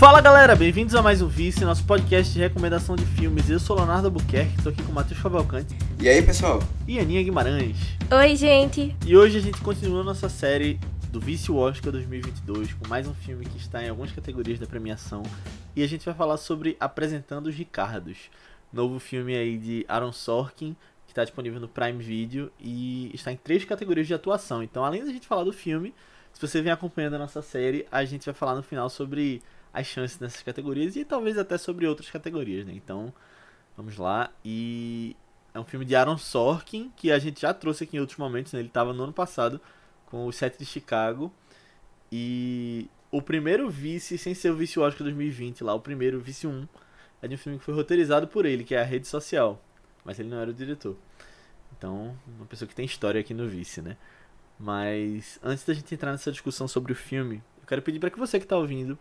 Fala galera, bem-vindos a mais um Vice, nosso podcast de recomendação de filmes. Eu sou Leonardo Albuquerque, tô aqui com o Matheus Cavalcante E aí, pessoal? e Aninha Guimarães. Oi, gente. E hoje a gente continua nossa série do Vice Oscar 2022 com mais um filme que está em algumas categorias da premiação. E a gente vai falar sobre Apresentando os Ricardos, novo filme aí de Aaron Sorkin, que está disponível no Prime Video e está em três categorias de atuação. Então, além da gente falar do filme, se você vem acompanhando a nossa série, a gente vai falar no final sobre as chances nessas categorias e talvez até sobre outras categorias, né? Então, vamos lá. E é um filme de Aaron Sorkin, que a gente já trouxe aqui em outros momentos, né? Ele estava no ano passado com o Sete de Chicago. E o primeiro vice, sem ser o vice Oscar 2020 lá, o primeiro, vice 1, é de um filme que foi roteirizado por ele, que é A Rede Social. Mas ele não era o diretor. Então, uma pessoa que tem história aqui no vice, né? Mas antes da gente entrar nessa discussão sobre o filme, eu quero pedir para que você que está ouvindo,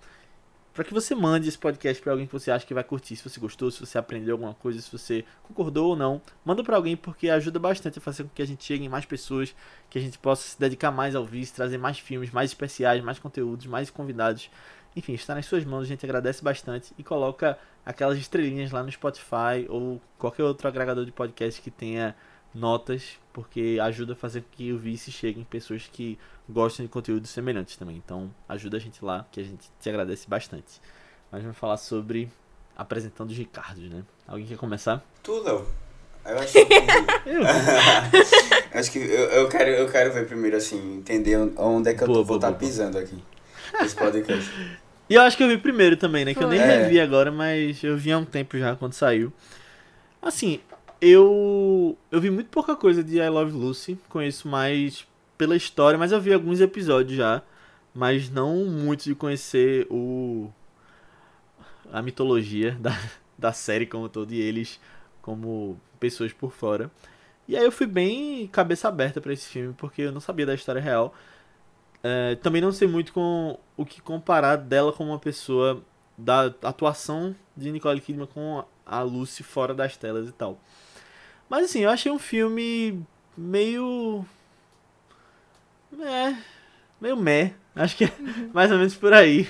para que você mande esse podcast para alguém que você acha que vai curtir, se você gostou, se você aprendeu alguma coisa, se você concordou ou não, manda para alguém porque ajuda bastante a fazer com que a gente chegue em mais pessoas, que a gente possa se dedicar mais ao vice, trazer mais filmes, mais especiais, mais conteúdos, mais convidados. Enfim, está nas suas mãos, a gente agradece bastante e coloca aquelas estrelinhas lá no Spotify ou qualquer outro agregador de podcast que tenha notas, porque ajuda a fazer com que o vice chegue em pessoas que gostam de conteúdos semelhantes também. Então, ajuda a gente lá, que a gente te agradece bastante. Mas vamos falar sobre apresentando os Ricardos, né? Alguém quer começar? Tu, Léo? Eu acho que. Eu. acho que eu, eu, quero, eu quero ver primeiro, assim, entender onde é que eu Boa, tô, vou boa, estar boa, boa. pisando aqui. Nesse podcast. E eu acho que eu vi primeiro também, né? Que eu nem. É. revi agora, mas eu vi há um tempo já quando saiu. Assim, eu eu vi muito pouca coisa de I Love Lucy, conheço mais pela história, mas eu vi alguns episódios já, mas não muito de conhecer o a mitologia da, da série como todo e eles como pessoas por fora. E aí eu fui bem cabeça aberta pra esse filme, porque eu não sabia da história real. É, também não sei muito com o que comparar dela como uma pessoa da atuação de Nicole Kidman com a Lucy fora das telas e tal. Mas assim, eu achei um filme meio. É. Meio meh. Acho que é mais ou menos por aí.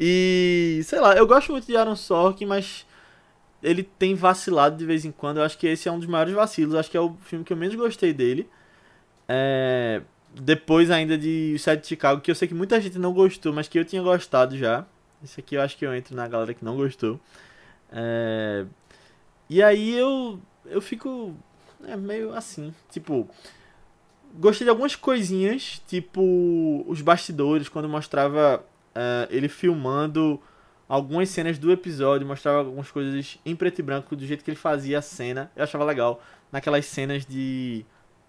E. Sei lá, eu gosto muito de Aaron Sorkin, mas. Ele tem vacilado de vez em quando. Eu acho que esse é um dos maiores vacilos. Acho que é o filme que eu menos gostei dele. É, depois ainda de O Sete de Chicago, que eu sei que muita gente não gostou, mas que eu tinha gostado já. Esse aqui eu acho que eu entro na galera que não gostou. É, E aí eu, eu fico é, meio assim, tipo... Gostei de algumas coisinhas, tipo os bastidores, quando mostrava é, ele filmando algumas cenas do episódio, mostrava algumas coisas em preto e branco, do jeito que ele fazia a cena. Eu achava legal. Naquelas cenas de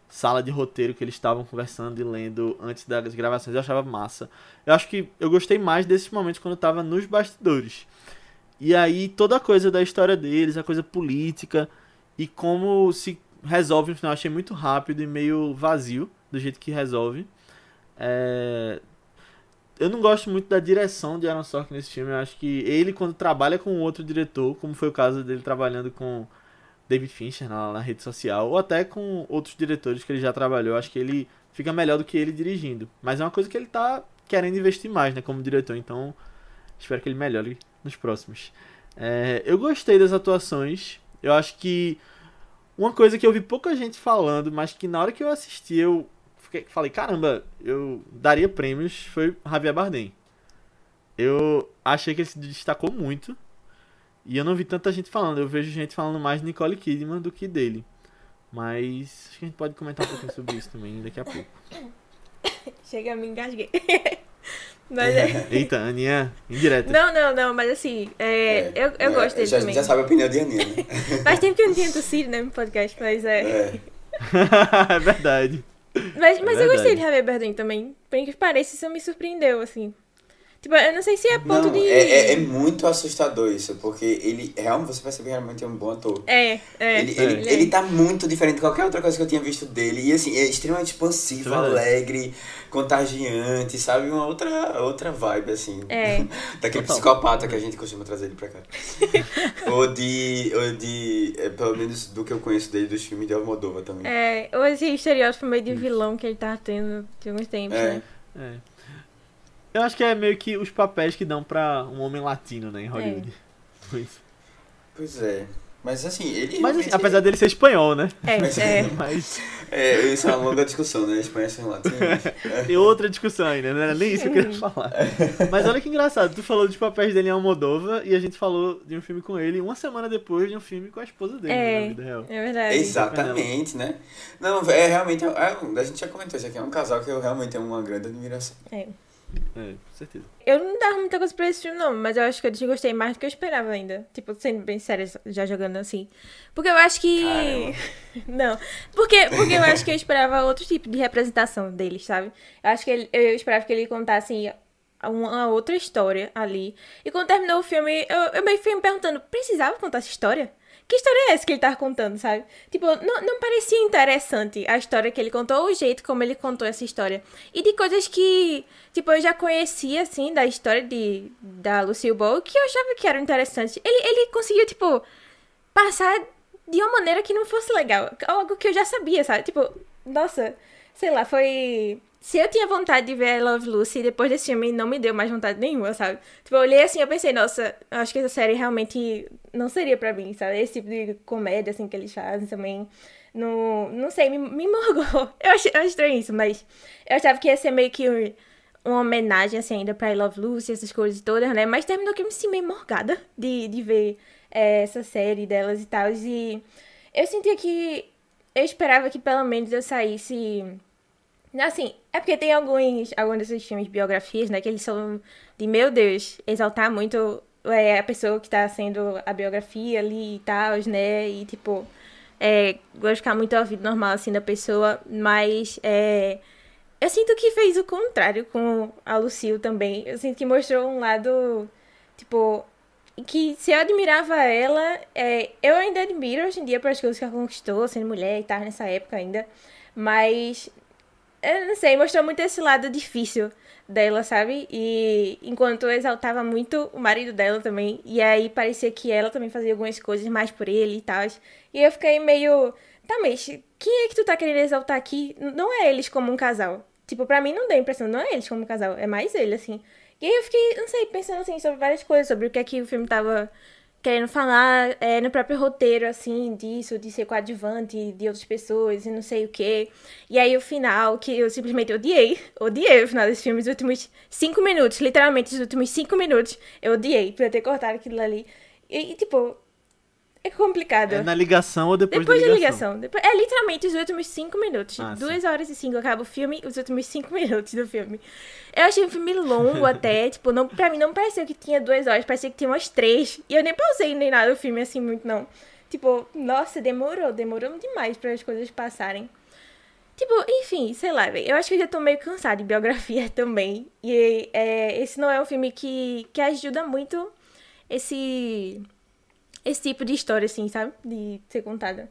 sala de roteiro que eles estavam conversando e lendo antes das gravações, eu achava massa. Eu acho que eu gostei mais desses momentos quando eu tava nos bastidores. E aí toda a coisa da história deles, a coisa política e como se resolve no final, achei muito rápido e meio vazio do jeito que resolve. É, Eu não gosto muito da direção de Aaron Sorkin nesse filme. Eu acho que ele, quando trabalha com outro diretor, como foi o caso dele trabalhando com David Fincher na, na rede social, ou até com outros diretores que ele já trabalhou, acho que ele fica melhor do que ele dirigindo. Mas é uma coisa que ele tá querendo investir mais, né, como diretor. Então, espero que ele melhore nos próximos. É, eu gostei das atuações. Eu acho que uma coisa que eu vi pouca gente falando, mas que na hora que eu assisti eu fiquei- falei, caramba, eu daria prêmios, foi Javier Bardem. Eu achei que ele se destacou muito. E eu não vi tanta gente falando. Eu vejo gente falando mais de Nicole Kidman do que dele. Mas acho que a gente pode comentar um pouquinho sobre isso também daqui a pouco. Chega, me engasguei. mas é... Eita, Aninha, indireta. Não, não, não, mas assim, é, eu, eu É, gosto dele já, também. Já sabe a opinião de Aninha, né? Faz tempo que eu não tinha tossido, né, no podcast, mas é... É. é verdade. Mas, mas É eu gostei verdade. de Javier Bardem também. Por que pareça, isso me surpreendeu, assim. Tipo, eu não sei se é ponto Não, de... é, é, é muito assustador isso, porque ele realmente, você percebe que realmente é um bom ator. É, é. Ele, É. ele, ele tá muito diferente de qualquer outra coisa que eu tinha visto dele. E assim, é extremamente expansivo, é alegre, contagiante, sabe? Uma outra, outra vibe, assim. É. Daquele Total. psicopata que a gente costuma trazer ele pra cá. ou de. Ou de. é, pelo menos do que eu conheço dele dos filmes de Almodóvar também. É, ou esse estereótipo meio de vilão que ele tá tendo de alguns tempos, É. né? É. Eu acho que é meio que os papéis que dão pra um homem latino, né, em Hollywood. Pois. Pois é. Mas assim, ele. Mas assim, realmente- apesar dele ser espanhol, né? Mas- É, é. Mas É, isso é uma longa discussão, né? Espanha sem latino. tem outra discussão ainda, não era nem isso que eu queria falar. Mas olha que engraçado, tu falou dos papéis dele em Almodova e a gente falou de um filme com ele uma semana depois de um filme com a esposa dele, né, É. na vida real. É verdade. Exatamente, né? Não, é realmente. É, a gente já comentou isso aqui, é um casal que eu realmente tenho uma grande admiração. É. É, com certeza. Eu não dava muita coisa pra esse filme, não, mas eu acho que eu gostei mais do que eu esperava ainda. Tipo, sendo bem séria, já jogando assim. Porque eu acho que. Não. Porque, porque eu acho que eu esperava outro tipo de representação deles, sabe? Eu acho que ele, eu esperava que ele contasse uma outra história ali. E quando terminou o filme, eu, eu meio que fui me perguntando: precisava contar essa história? Que história é essa que ele tava contando, sabe? Tipo, não, não parecia interessante a história que ele contou, ou o jeito como ele contou essa história. E de coisas que, tipo, eu já conhecia, assim, da história de, da Lucille Ball, que eu achava que eram interessantes. Ele, ele conseguiu, tipo, passar de uma maneira que não fosse legal. Algo que eu já sabia, sabe? Tipo, nossa, sei lá, foi. Se eu tinha vontade de ver I Love Lucy, depois desse filme não me deu mais vontade nenhuma, sabe? Tipo, eu olhei assim eu pensei, nossa, acho que essa série realmente não seria pra mim, sabe? Esse tipo de comédia, assim, que eles fazem também. Não, não sei, me, me morgou. Eu achei, eu estranho isso, mas eu achava que ia ser meio que um- uma homenagem, assim, ainda pra I Love Lucy, essas coisas todas, né? Mas terminou que eu me senti meio morgada de, de ver é, essa série delas e tal. E eu sentia que eu esperava que pelo menos eu saísse. Assim, é porque tem alguns, alguns desses filmes biografias, né, que eles são de, meu Deus, exaltar muito é, a pessoa que tá sendo a biografia ali e tal, né, e tipo, é, ficar muito ao ouvido normal, assim, da pessoa, mas é, eu sinto que fez o contrário com a Lucille também. Eu sinto que mostrou um lado, tipo, que se eu admirava ela, é, eu ainda admiro hoje em dia pelas coisas que ela conquistou, sendo mulher e tal, nessa época ainda. Mas, eu não sei, mostrou muito esse lado difícil dela, sabe? E enquanto eu exaltava muito o marido dela também, e aí parecia que ela também fazia algumas coisas mais por ele e tal. E eu fiquei meio, tá, mas quem é que tu tá querendo exaltar aqui? Não é eles como um casal. Tipo, pra mim não deu a impressão, não é eles como um casal, é mais ele, assim. E aí eu fiquei, não sei, pensando assim sobre várias coisas, sobre o que é que o filme tava querendo falar é, no próprio roteiro, assim, disso, de ser coadjuvante de outras pessoas e não sei o quê. E aí o final, que eu simplesmente odiei, odiei o final desse filme, os últimos cinco minutos, literalmente os últimos cinco minutos, eu odiei por eu ter cortado aquilo ali. E, e, tipo, é complicado. É na ligação ou depois, Depois da da ligação? ligação. Depois- é literalmente os últimos cinco minutos. Ah, Duas horas e cinco acaba o filme, os últimos cinco minutos do filme. Eu achei o filme longo até, tipo, não, pra mim não pareceu que tinha duas horas, parecia que tinha umas três. E eu nem pausei nem nada o filme assim muito, não. Tipo, nossa, demorou, demorou demais para as coisas passarem. Tipo, enfim, sei lá, velho. Eu acho que eu já tô meio cansada de biografia também. E é, esse não é um filme que, que ajuda muito esse esse tipo de história, assim, sabe? De ser contada.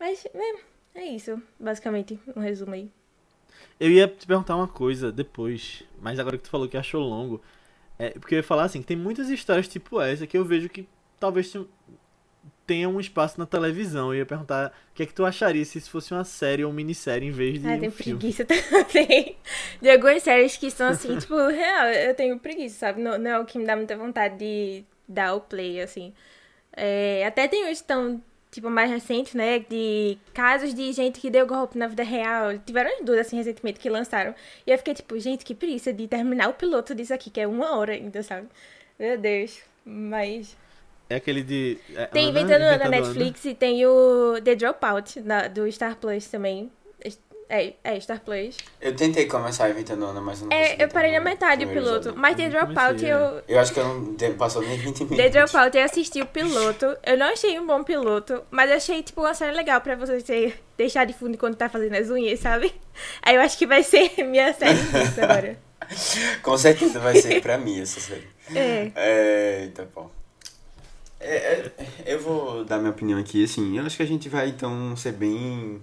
Mas, é, é isso, basicamente, um resumo aí. Eu ia te perguntar uma coisa depois, mas agora que tu falou que achou longo, é, porque eu ia falar assim, que tem muitas histórias tipo essa que eu vejo que talvez te- tenha um espaço na televisão. Eu ia perguntar o que é que tu acharia se isso fosse uma série ou minissérie em vez de Ah, um tenho filme. preguiça também. De algumas séries que são assim, tipo, real, eu tenho preguiça, sabe? Não, não é o que me dá muita vontade de dar o play, assim. É, até tem uns estão, tipo, mais recentes, né? De casos de gente que deu golpe na vida real. Tiveram as duas, assim, recentemente que lançaram. E eu fiquei, tipo, gente, que preguiça de terminar o piloto disso aqui, que é uma hora ainda, sabe? Meu Deus. Mas. É aquele de. é, Tem Ana, Inventando na Ana. Netflix e tem o The Dropout na, do Star Plus também. É, é Star Plus. Eu tentei começar inventando Ana, mas eu não É, consegui eu parei na metade do piloto. episódio. Mas The Eu Dropout comecei, eu. Eu acho que eu não passou nem 20 minutos. The Dropout eu assisti o piloto. Eu não achei um bom piloto, mas achei, tipo, uma série legal pra você ter, deixar de fundo quando tá fazendo as unhas, sabe? Aí eu acho que vai ser minha série disso agora. Com certeza vai ser pra mim essa série. É. É, tá bom. É, é, eu vou dar minha opinião aqui, assim, eu acho que a gente vai então ser bem,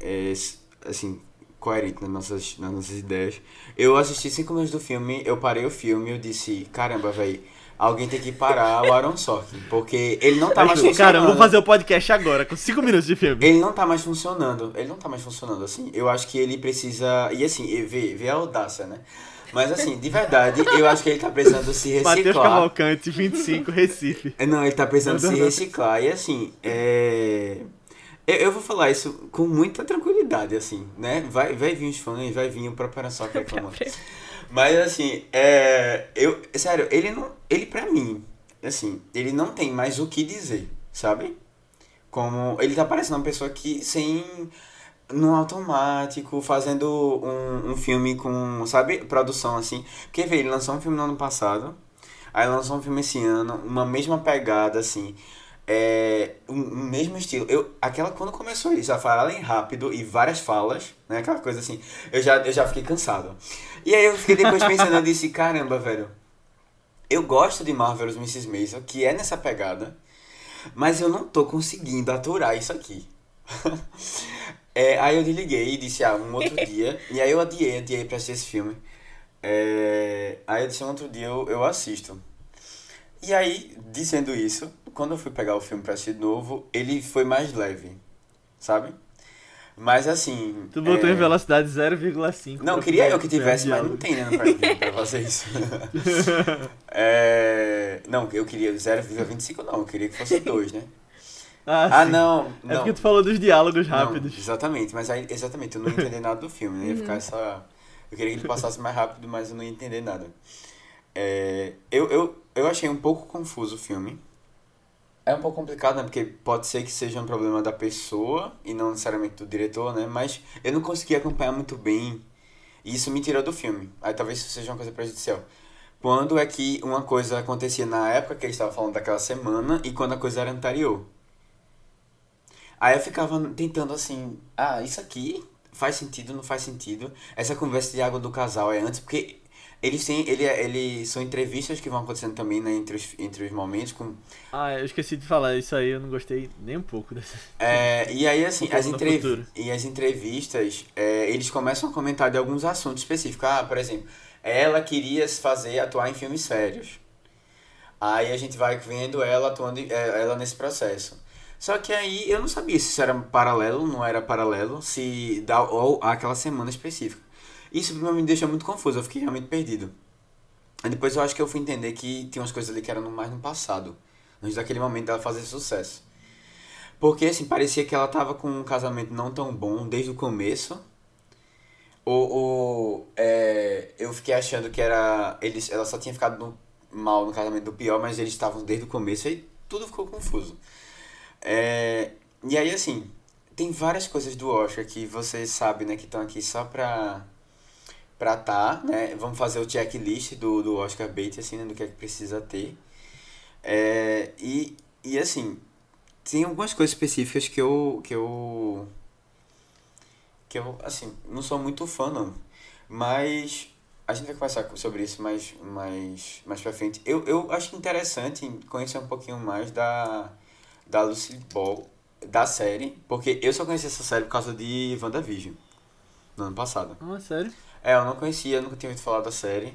é, assim, coerente nas nossas, nas nossas ideias. Eu assisti cinco minutos do filme, eu parei o filme eu disse, caramba, velho, alguém tem que parar o Aaron Sorkin, porque ele não tá mais funcionando. Cara, eu vou fazer o podcast agora, com 5 minutos de filme. Ele não tá mais funcionando. Ele não tá mais funcionando, assim. Eu acho que ele precisa. E assim, vê, vê a audácia, né? Mas assim, de verdade, eu acho que ele tá precisando se Matheus reciclar. Cavalcante, 25, Recife. Não, ele tá precisando se reciclar. E assim, é... eu, eu vou falar isso com muita tranquilidade, assim, né? Vai, vai vir os fãs, vai vir o próprio que reclamando. Mas assim, é... eu, sério, ele não. Ele pra mim, assim, ele não tem mais o que dizer, sabe? Como. Ele tá parecendo uma pessoa que sem. No automático, fazendo um, um filme com, sabe, produção assim. Porque vê, ele lançou um filme no ano passado, aí lançou um filme esse ano, uma mesma pegada, assim. É, um mesmo estilo. Eu, aquela, quando começou isso, a falarem rápido e várias falas, né? Aquela coisa assim, eu já, eu já fiquei cansado. E aí eu fiquei depois pensando, eu disse, caramba, velho. Eu gosto de Marvelous Mrs. Maisel, que é nessa pegada, mas eu não tô conseguindo aturar isso aqui. É, aí eu desliguei e disse, ah, um outro dia. E aí eu adiei, adiei pra assistir esse filme. É, aí eu disse, um outro dia eu, eu assisto. E aí, dizendo isso, quando eu fui pegar o filme pra assistir de novo, ele foi mais leve, sabe? Mas assim. Tu botou é, em velocidade 0,5. Não, pra queria eu que tivesse, mas não tem, né, Video pra fazer isso. É, não, eu queria 0,25 não, eu queria que fosse 2, né? Ah, Ah, sim. não, É não. porque tu falou dos diálogos Não, rápidos. exatamente, mas aí, exatamente, eu não ia entender nada do filme, né? Ia Uhum. ficar essa. Eu queria que ele passasse mais rápido, mas eu não ia entender nada. É, eu, eu, eu achei um pouco confuso o filme. É um pouco complicado, né? Porque pode ser que seja um problema da pessoa e não necessariamente do diretor, né? Mas eu não consegui acompanhar muito bem. E isso me tirou do filme. Aí talvez isso seja uma coisa prejudicial. Quando é que uma coisa acontecia na época que eles estavam falando daquela semana e quando a coisa era anterior. Aí eu ficava tentando assim, ah, isso aqui faz sentido, não faz sentido. Essa conversa de água do casal é antes, porque eles têm, ele, ele são entrevistas que vão acontecendo também, né, entre os, entre os momentos com Ah, eu esqueci de falar isso aí, eu não gostei nem um pouco dessa. É, e aí, assim, as, ao entrev e as entrevistas, é, eles começam a comentar de alguns assuntos específicos. Ah, por exemplo, ela queria se fazer atuar em filmes sérios. Aí a gente vai vendo ela atuando, é, ela nesse processo. Só que aí eu não sabia se isso era paralelo, não era paralelo, se dá ou aquela semana específica. Isso me deixa muito confuso, eu fiquei realmente perdido. Depois eu acho que eu fui entender que tinha umas coisas ali que eram mais no passado, antes daquele momento dela fazer sucesso. Porque, assim, parecia que ela tava com um casamento não tão bom desde o começo. Ou, ou é, eu fiquei achando que era. Eles, ela só tinha ficado no- mal no casamento do pior, mas eles estavam desde o começo e tudo ficou confuso. É, e aí, assim, tem várias coisas do Oscar que você sabe, né, que estão aqui só pra. Pra tá, né? Vamos fazer o checklist do, do Oscar Bait, assim, né, do que é que precisa ter. É, e, e assim, tem algumas coisas específicas que eu que eu que eu assim não sou muito fã não mas a gente vai conversar sobre isso mais mais mais para frente eu, eu acho interessante conhecer um pouquinho mais da da Lucy Ball da série porque eu só conheci essa série por causa de WandaVision no ano passado Ah, sério? É eu não conhecia nunca tinha ouvido falar da série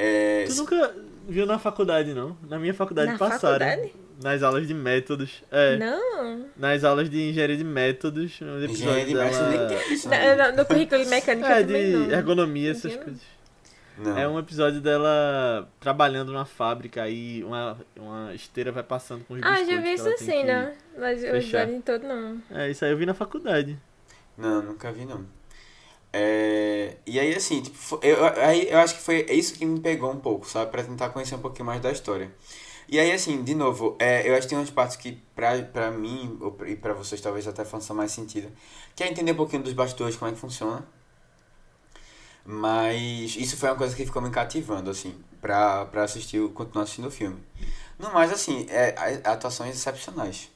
é, Tu nunca viu na faculdade, não? Na minha faculdade Na passaram. faculdade? Nas aulas de métodos. É. Não. Nas aulas de engenharia de métodos. Engenharia de métodos nem dela... tem isso No, né? currículo mecânico É, eu também de não. ergonomia, essas Entendo. coisas. não É um episódio dela trabalhando numa fábrica aí uma, uma esteira vai passando com os Ah, já vi tem que- cena. Mas o fechar. episódio todo não. É, isso aí eu vi na faculdade. Não, nunca vi não. É, e aí, assim, tipo, eu, aí eu acho que foi isso que me pegou um pouco, sabe? Pra tentar conhecer um pouquinho mais da história. E aí, assim, de novo, é, eu acho que tem umas partes que pra, pra mim, ou e pra vocês talvez até façam mais sentido, que é entender um pouquinho dos bastidores, como é que funciona. Mas isso foi uma coisa que ficou me cativando, assim, pra, pra assistir, continuar assistindo o filme. No mais, assim, é, atuações excepcionais.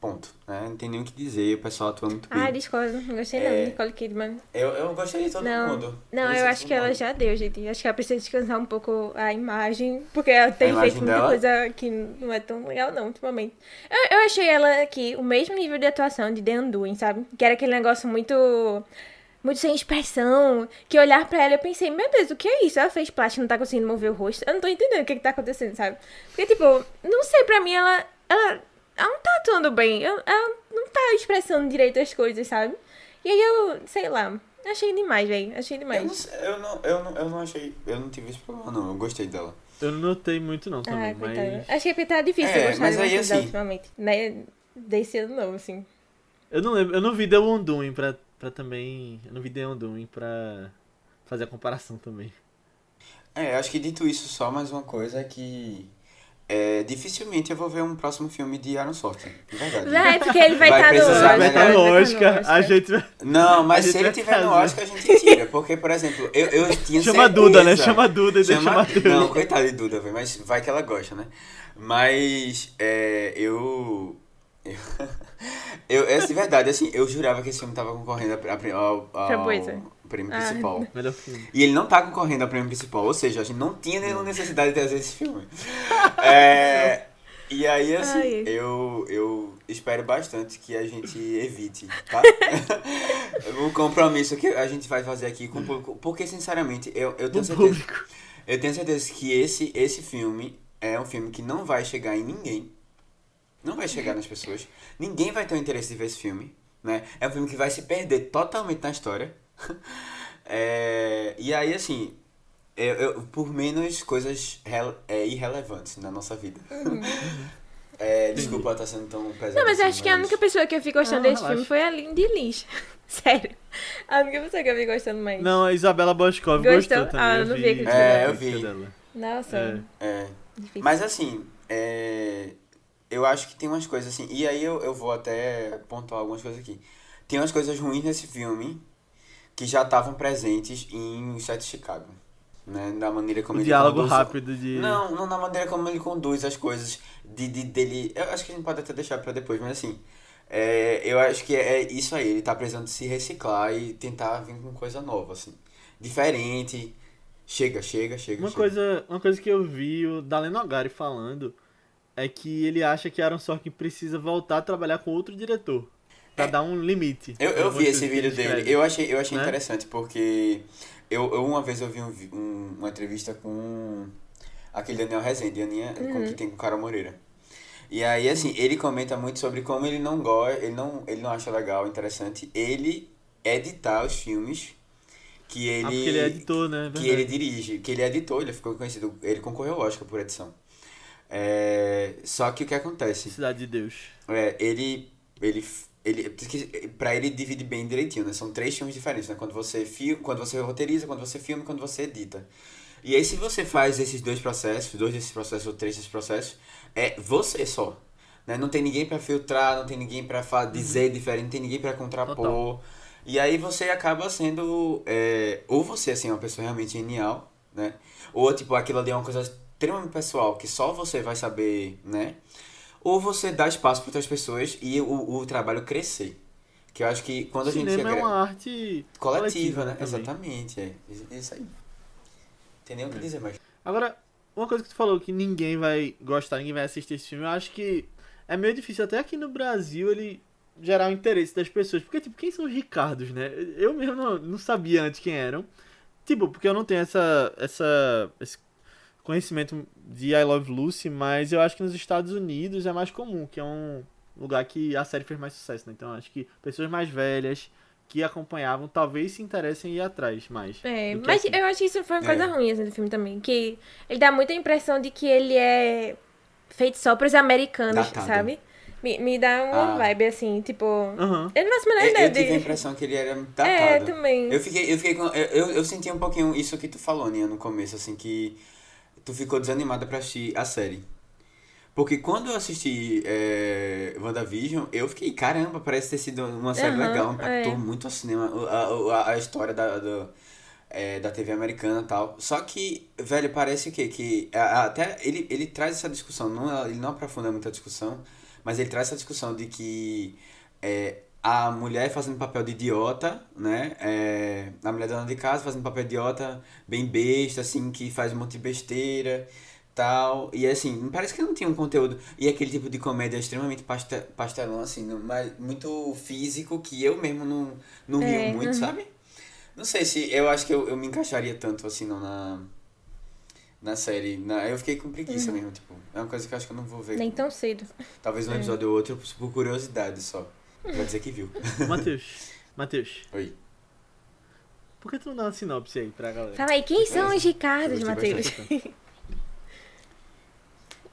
Ponto. Né? Não tem nem o que dizer, o pessoal atua muito bem. Ah, discordo. Não gostei não, É. Nicole Kidman. Eu, eu gostei de todo Não, mundo. Não, eu de acho que ela mundo. já deu, gente. Acho que ela precisa descansar um pouco a imagem, porque ela tem feito muita dela? coisa que não é tão legal, não, ultimamente. Eu, eu achei ela aqui o mesmo nível de atuação de The Undoing, sabe? Que era aquele negócio muito. Muito sem expressão. Que olhar pra ela eu pensei, meu Deus, o que é isso? Ela fez plástico, não tá conseguindo mover o rosto. Eu não tô entendendo o que, que tá acontecendo, sabe? Porque, tipo, não sei, pra mim ela. Ela, ela não tá atuando bem. Eu- Ela não tá expressando direito as coisas, sabe? E aí eu, sei lá, Achei demais, velho. Achei Eu não, demais. eu, não, eu, não, eu não achei. Eu não tive esse problema, não. Eu gostei dela. Eu não notei muito não também, Ah, coitada. mas... Achei que tá difícil É, gostar mas de aí, assim- ultimamente. Né? Desse ano novo, assim. Eu não lembro, eu não vi The Undoing pra, pra também... Eu não vi The Undoing pra fazer a comparação também. É, acho que dito isso, só mais uma coisa é que. É, dificilmente eu vou ver um próximo filme de Aaron Sorkin. De verdade. Vai, porque ele vai Vai estar no Oscar. Né? no vai tá no Oscar, a gente... Não, mas gente se ele vai tiver no. Oscar, a gente tira. Porque, por exemplo, eu, eu tinha Chama a certeza... Duda, né? Chama a Duda e deixa Chama- Matheus. Não, coitado de Duda, velho, mas vai que ela gosta, né? Mas, é, eu... Eu, eu, é de verdade, assim, eu jurava que esse filme tava concorrendo a- a- ao, ao. Prêmio Ah. principal. Melhor filme. E ele não tá concorrendo ao prêmio principal, ou seja, a gente não tinha nenhuma necessidade de trazer esse filme. É, e aí, assim, Ai. eu, eu espero bastante que a gente evite, tá? o compromisso que a gente vai fazer aqui com o público, porque, sinceramente, eu, eu tenho O certeza... público. Eu tenho certeza que esse, esse filme é um filme que não vai chegar em ninguém. Não vai chegar nas pessoas. Ninguém vai ter o interesse de ver esse filme. Né? É um filme que vai se perder totalmente na história. É, e aí, assim, eu, eu- por menos coisas é, irrelevantes na nossa vida. É, desculpa estar sendo tão pesado. Não, mas eu assim, acho que a única pessoa que eu vi gostando Não, desse relaxa. filme foi a Lindy Lynch. Sério. A única pessoa que eu vi gostando mais. Não, a Isabela Boscov Gostou? gostou também. Ah, eu não vi a crítica dela. É, a eu vi. dela. Nossa, É. É, difícil. Mas assim, é, eu acho que tem umas coisas assim. E aí eu, eu vou até pontuar algumas coisas aqui. Tem umas coisas ruins nesse filme que já estavam presentes em Os Sete de Chicago. Né? Da maneira como O ele diálogo conduz- rápido de... Não, não na maneira como ele conduz as coisas. De, de, dele. Eu acho que a gente pode até deixar pra depois, mas assim. é, eu acho que é isso aí. Ele tá precisando se reciclar e tentar vir com coisa nova, assim. Diferente. Chega, chega, chega. Uma chega. coisa, uma coisa que eu vi o Dalen Nogari falando é que ele acha que Aaron Sorkin precisa voltar a trabalhar com outro diretor. Pra dar um limite. É. Eu, eu vi esse que vídeo ele dele. escreve. Eu achei, eu achei né? interessante porque eu, eu uma vez eu vi um um- uma entrevista com aquele Daniel Rezende, Aninha, com, que tem com o Cara Moreira. E aí, assim, ele comenta muito sobre como ele não gosta, ele não, ele não acha legal, interessante, ele editar os filmes que ele. Ah, ele é editor, né? que Verdade. ele dirige, que ele editou, ele ficou conhecido, ele concorreu ao Oscar por edição. É, só que o que acontece? Cidade de Deus. É, ele, ele, ele, pra ele divide bem direitinho, né? São três filmes diferentes, né? Quando você, quando você roteiriza, quando você filma e quando você edita. E aí, se você faz esses dois processos, dois desses processos ou três desses processos, é você só. Né? Não tem ninguém pra filtrar, não tem ninguém pra fa- dizer diferente, não tem ninguém pra contrapor. Total. E aí você acaba sendo. é, ou você, assim, é uma pessoa realmente genial, né? Ou, tipo, aquilo ali é uma coisa extremamente pessoal, que só você vai saber, né? Ou você dá espaço para outras pessoas e o, o trabalho crescer. Que eu acho que quando a gente cinema é uma arte coletiva, né? também. Exatamente, é. É Isso aí. Tem nem o que dizer mais. Agora, uma coisa que tu falou que ninguém vai gostar, ninguém vai assistir esse filme, eu acho que é meio difícil até aqui no Brasil ele gerar o interesse das pessoas. Porque, tipo, quem são os Ricardos, né? Eu mesmo não, não sabia antes quem eram. Tipo, porque eu não tenho essa, essa, esse conhecimento de I Love Lucy, mas eu acho que nos Estados Unidos é mais comum, que é um lugar que a série fez mais sucesso, né? Então eu acho que pessoas mais velhas que acompanhavam talvez se interessem em ir atrás mais. É, mas aqui. eu acho que isso foi uma coisa É. ruim assim, do filme também. Que ele dá muita impressão de que ele é feito só pros americanos, Datado. sabe? Me, me dá uma Ah. vibe assim, tipo. Aham. Eu não faço a menor ideia eu tive a impressão que ele era datado. É, também. Eu fiquei, eu fiquei com. Eu, eu, eu senti um pouquinho isso que tu falou, Nia, no começo, assim, que tu ficou desanimada pra assistir a série. Porque quando eu assisti é, WandaVision, eu fiquei, caramba, parece ter sido uma série Aham, legal, impactou é. muito ao cinema, a, a, a história da, do, é, da TV americana e tal. Só que, velho, parece o quê? Que a- até ele, ele traz essa discussão, não, ele não aprofunda muito a discussão, mas ele traz essa discussão de que é, a mulher fazendo papel de idiota, né? É, a mulher dona de casa fazendo papel de idiota, bem besta, assim, que faz um monte de besteira, tal. E assim, parece que não tinha um conteúdo. E aquele tipo de comédia extremamente paste- pastelão, assim, mas muito físico, que eu mesmo não, não É, rio muito, uhum. sabe? Não sei se. Eu acho que eu, eu me encaixaria tanto assim, não, na. Na série. Na, eu fiquei com preguiça mesmo, tipo. É uma coisa que eu acho que eu não vou ver. Uhum. Nem tão cedo. Talvez um episódio ou outro por curiosidade só. Pra dizer que viu. Matheus, Matheus, Oi. Por que tu não dá uma sinopse aí pra galera? Fala aí, quem são os Ricardos, vai Matheus?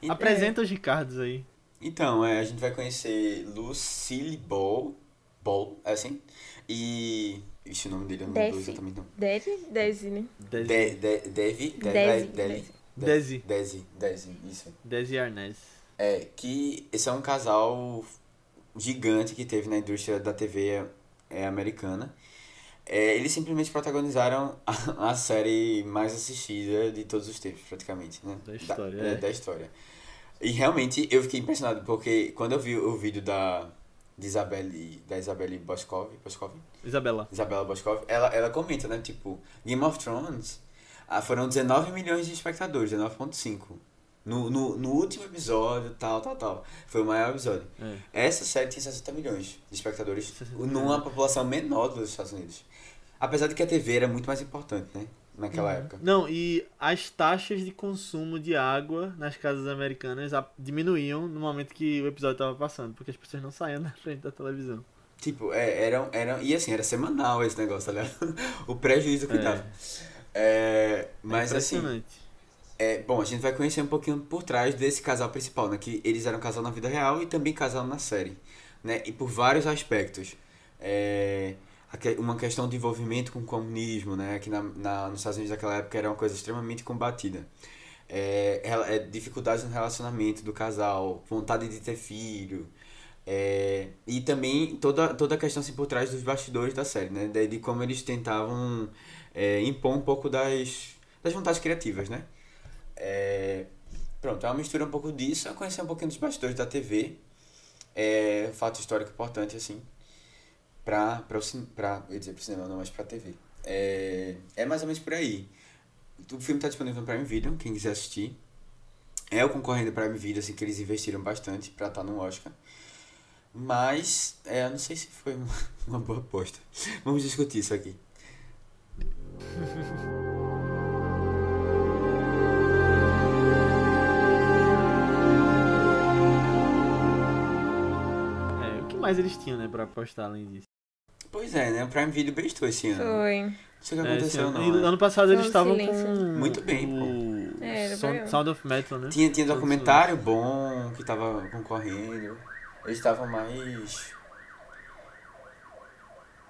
Apresenta os Ricardos aí. Então, é, a gente vai conhecer Lucille Ball. Ball, é assim? E. Ixi, o nome dele eu não lembro exatamente não. Desi, Desi, né? Desi, De, de, Devi? De- Desi, Deli- Desi. Desi, Desi, isso. Arnaz. É, que esse é um casal gigante que teve na indústria da TV é, americana. É, eles simplesmente protagonizaram a, a série mais assistida de todos os tempos, praticamente, né? Da história, Da, é. da história. E realmente eu fiquei impressionado, porque quando eu vi o vídeo da, de Isabelle, da Isabelle Boscov, Boscov? Isabela. Isabela Boscov, ela, ela comenta, né? Tipo, Game of Thrones ah, foram 19 milhões de espectadores, 19.5. No, no, no último episódio, tal, tal, tal. Foi o maior episódio. É. Essa série tem 60 milhões de espectadores 60 numa população menor dos Estados Unidos. Apesar de que a TV era muito mais importante, né? Naquela época. Não, e as taxas de consumo de água nas casas americanas diminuíam no momento que o episódio tava passando, porque as pessoas não saíam na frente da televisão. Tipo, é, era, era, e assim, era semanal esse negócio, tá ligado? o prejuízo que É. dava. É, mas é assim, impressionante. É, bom, a gente vai conhecer um pouquinho por trás desse casal principal, né? Que eles eram casal na vida real e também casal na série, né? E por vários aspectos. É, uma questão de envolvimento com o comunismo, né? Que na, na, nos Estados Unidos daquela época era uma coisa extremamente combatida. É, é, dificuldades no relacionamento do casal, vontade de ter filho. é, e também toda, toda a questão assim, por trás dos bastidores da série, né? De, de como eles tentavam é, impor um pouco das, das vontades criativas, né? É, pronto, é uma mistura um pouco disso, a conhecer um pouquinho dos bastidores da TV. É fato histórico importante, assim, pra, pra, pra eu dizer pro cinema, não, mas pra TV. É, é mais ou menos por aí. O filme tá disponível no Prime Video, quem quiser assistir. É o concorrente do Prime Video, assim, que eles investiram bastante pra estar no Oscar. Mas, é, não sei se foi uma, uma boa aposta. Vamos discutir isso aqui. mais eles tinham, né, pra apostar além disso? Pois é, né? O Prime Video bestou esse ano. Não Foi. sei o que É, aconteceu, ano, não. e né? ano passado eles estavam com Muito bem, o É, era Sound. Sound of Metal, né? Tinha, tinha documentário bom que tava concorrendo. Eles estavam mais.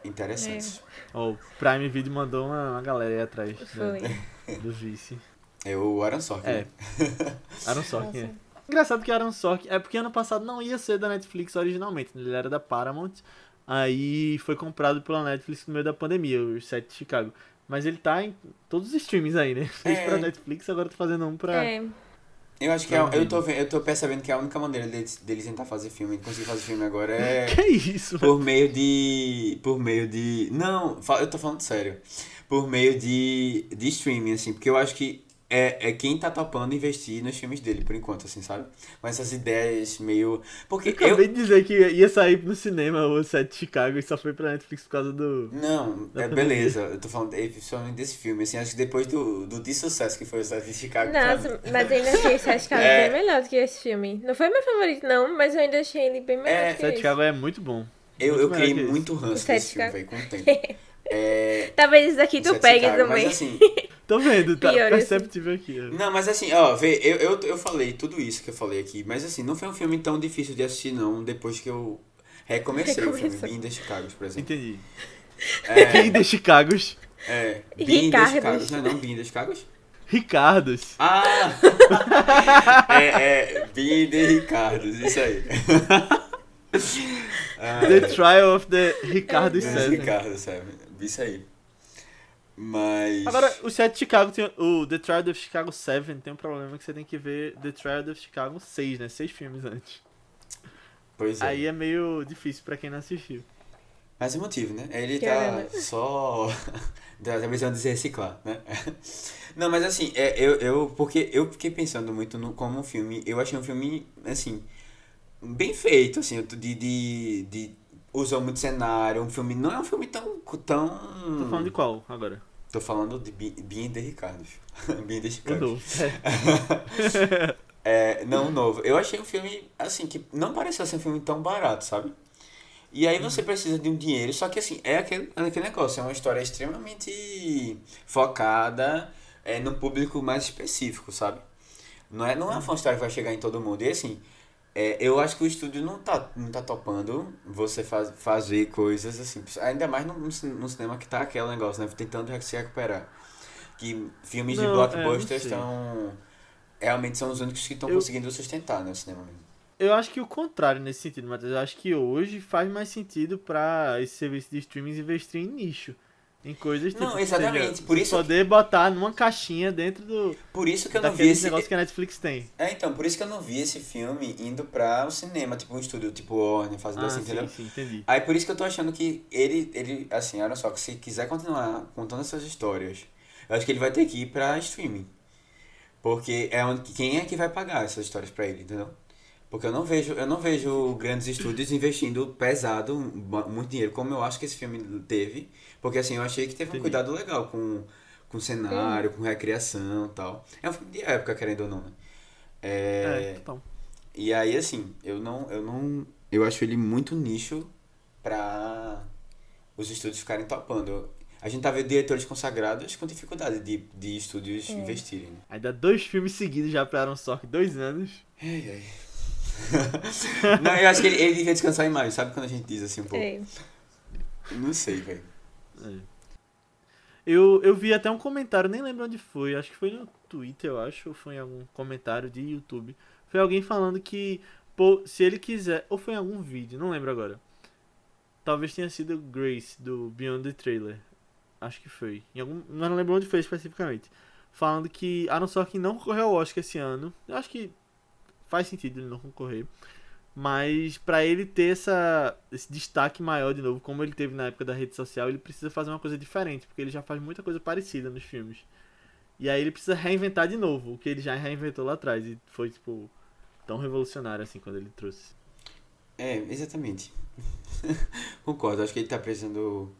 interessantes. Ó, o Prime Video mandou uma, uma galera aí atrás Foi. da- do vice. É o Aaron Sorkin. É. né? Aaron Sorkin, é. Engraçado que Aaron Sorkin... É porque ano passado não ia ser da Netflix originalmente, né? ele era da Paramount. Aí foi comprado pela Netflix no meio da pandemia, o set de Chicago. Mas ele tá em todos os streamings aí, né? Fez É. pra Netflix, agora tá fazendo um pra... É, Eu acho que é, eu, tô, eu tô percebendo que a única maneira deles, deles tentar fazer filme, de conseguir fazer filme agora é Que isso, mano? por meio de. Por meio de. Não, eu tô falando sério. Por meio de, de streaming, assim, porque eu acho que é, é quem tá topando investir nos filmes dele, por enquanto, assim, sabe? Com essas ideias meio. Porque Eu eu. acabei de dizer que ia sair no cinema o set de Chicago e só foi pra Netflix por causa do... Não, é beleza. Eu tô falando é, principalmente desse filme, assim, acho que depois do, do de sucesso que foi o set de Chicago. Nossa, mas eu ainda achei esse Chicago É. bem melhor do que esse filme. Não foi meu favorito, não, mas eu ainda achei ele bem melhor É, O set de. Chicago é muito bom. Eu, Muito eu criei muito O ranço set desse de filme, velho, com o tempo. É, Talvez esse daqui o tu de pegue Chicago, também. Mas assim, Tô vendo, tá Pior, assim. perceptível aqui. ó. Não, mas assim, ó, vê, eu, eu, eu falei tudo isso que eu falei aqui, mas assim, não foi um filme tão difícil de assistir, não, depois que eu recomecei o filme Recomeçou. Being the Chicago, por exemplo. Entendi. É, Quem de Chicagos? é Being the. Chicago, não é não? Being the Chicago? Ricardos. Ah! é, é, Being the Ricardos, isso aí. The Trial of the Ricardo Being the Seven. Sabe? Isso aí. Mas... Agora, o set de Chicago tem. O The Trial of Chicago 7 tem um problema que você tem que ver The Trial of Chicago 6, né? Seis filmes antes. Pois é. Aí é meio difícil pra quem não assistiu. Mas o motivo, né? Ele Que tá é, né? só. tá precisando de se reciclar, né? Não, mas assim, é, eu, eu. Porque eu fiquei pensando muito no, como um filme. Eu achei um filme, assim. Bem feito, assim, de. de, de usou muito cenário. Um filme. Não é um filme tão. tão Tô falando de qual agora? Tô falando de Bi- Being the Ricardo. Being the O Chicago. novo. É. É, não, novo. Eu achei um filme, assim, que não pareceu ser um filme tão barato, sabe? E aí você precisa de um dinheiro, só que assim, é aquele, é aquele negócio, é uma história extremamente focada é, no público mais específico, sabe? Não é, não é uma história que vai chegar em todo mundo. E assim, é, eu acho que o estúdio não tá, não tá topando você faz, fazer coisas assim. Ainda mais no, no cinema que tá aquele negócio, né? Tentando se recuperar. Que filmes Não, de é, blockbusters estão. Realmente são os únicos que estão Eu- conseguindo sustentar né, o cinema mesmo. Eu acho que o contrário nesse sentido, Matheus. Eu acho que hoje faz mais sentido pra esse serviço de streaming investir em nicho. Em coisas tipo. Não, que exatamente, seja, por isso Poder botar numa caixinha dentro do. Por isso que eu não vi esse. negócios que a Netflix tem. É, então, por isso que eu não vi esse filme indo pra o cinema, tipo um estúdio tipo Warner, fazendo Ah, assim, sim, entendeu? sim, entendi. Aí por isso que eu tô achando que ele, ele, assim, olha só, que se quiser continuar contando essas histórias, eu acho que ele vai ter que ir pra streaming. Porque é onde, quem é que vai pagar essas histórias pra ele, entendeu? Porque eu não vejo, eu não vejo grandes estúdios investindo pesado, mu- muito dinheiro, como eu acho que esse filme teve. Porque assim, eu achei que teve um cuidado legal com, com cenário, com recriação e tal. É um filme de época, querendo ou não, né? É, É, e aí, assim, eu não, eu não. Eu acho ele muito nicho pra os estúdios ficarem topando. A gente tá vendo diretores consagrados com dificuldade de, de estúdios investirem. né? Aí dá dois filmes seguidos já pra Aaron Sorkin, dois anos. Ai, ai. não, eu acho que ele, ele devia descansar em maio, sabe quando a gente diz assim um pouco? É. Não sei, velho. É. Eu, eu vi até um comentário, nem lembro onde foi, acho que foi no Twitter, eu acho, ou foi em algum comentário de YouTube. Foi alguém falando que, pô, se ele quiser, ou foi em algum vídeo, não lembro agora. Talvez tenha sido Grace, do Beyond the Trailer. Acho que foi. Em algum, mas não lembro onde foi especificamente. Falando que Aaron Sorkin não concorreu ao Oscar esse ano. Eu acho que faz sentido ele não concorrer. Mas pra ele ter essa, esse destaque maior de novo, como ele teve na época da rede social, ele precisa fazer uma coisa diferente, porque ele já faz muita coisa parecida nos filmes. E aí ele precisa reinventar de novo o que ele já reinventou lá atrás. E foi, tipo, tão revolucionário assim quando ele trouxe. É, exatamente. Concordo, acho que ele tá precisando.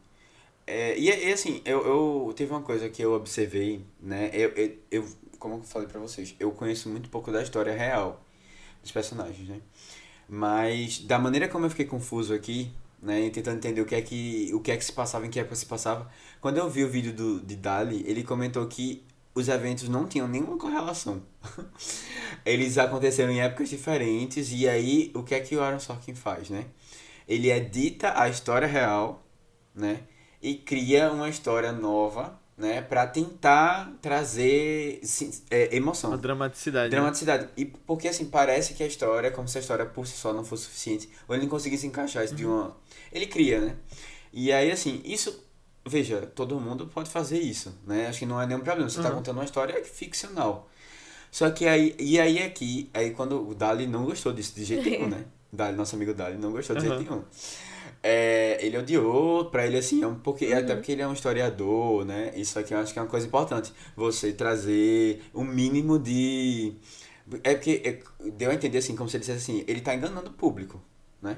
É, e, e assim, eu, eu teve uma coisa que eu observei, né? Eu, eu, eu, como eu falei pra vocês, eu conheço muito pouco da história real dos personagens, né? Mas da maneira como eu fiquei confuso aqui, né, tentando entender o que é que o que é que se passava, em que época se passava, quando eu vi o vídeo do de Dali, ele comentou que os eventos não tinham nenhuma correlação. Eles aconteceram em épocas diferentes e aí o que é que o Aaron Sorkin faz, né? Ele edita a história real, né? E cria uma história nova, né? Pra tentar trazer sim, é, emoção. A dramaticidade. né? Dramaticidade. E porque assim, parece que a história é como se a história por si só não fosse suficiente. Ou ele não conseguisse encaixar isso de uma. Ele cria, né? E aí, assim, isso. Veja, todo mundo pode fazer isso, né? Acho que não é nenhum problema. Você tá Uhum. contando uma história ficcional. Só que aí. E aí aqui, aí quando o Dali não gostou disso de jeito nenhum, né? Dali, nosso amigo Dali, não gostou de jeito Uhum. nenhum. É, ele odiou, pra ele assim, é um porque, até porque ele é um historiador, né? Isso aqui eu acho que é uma coisa importante. Você trazer um mínimo de. É porque é, deu a entender assim, como se ele dissesse assim, ele tá enganando o público, né?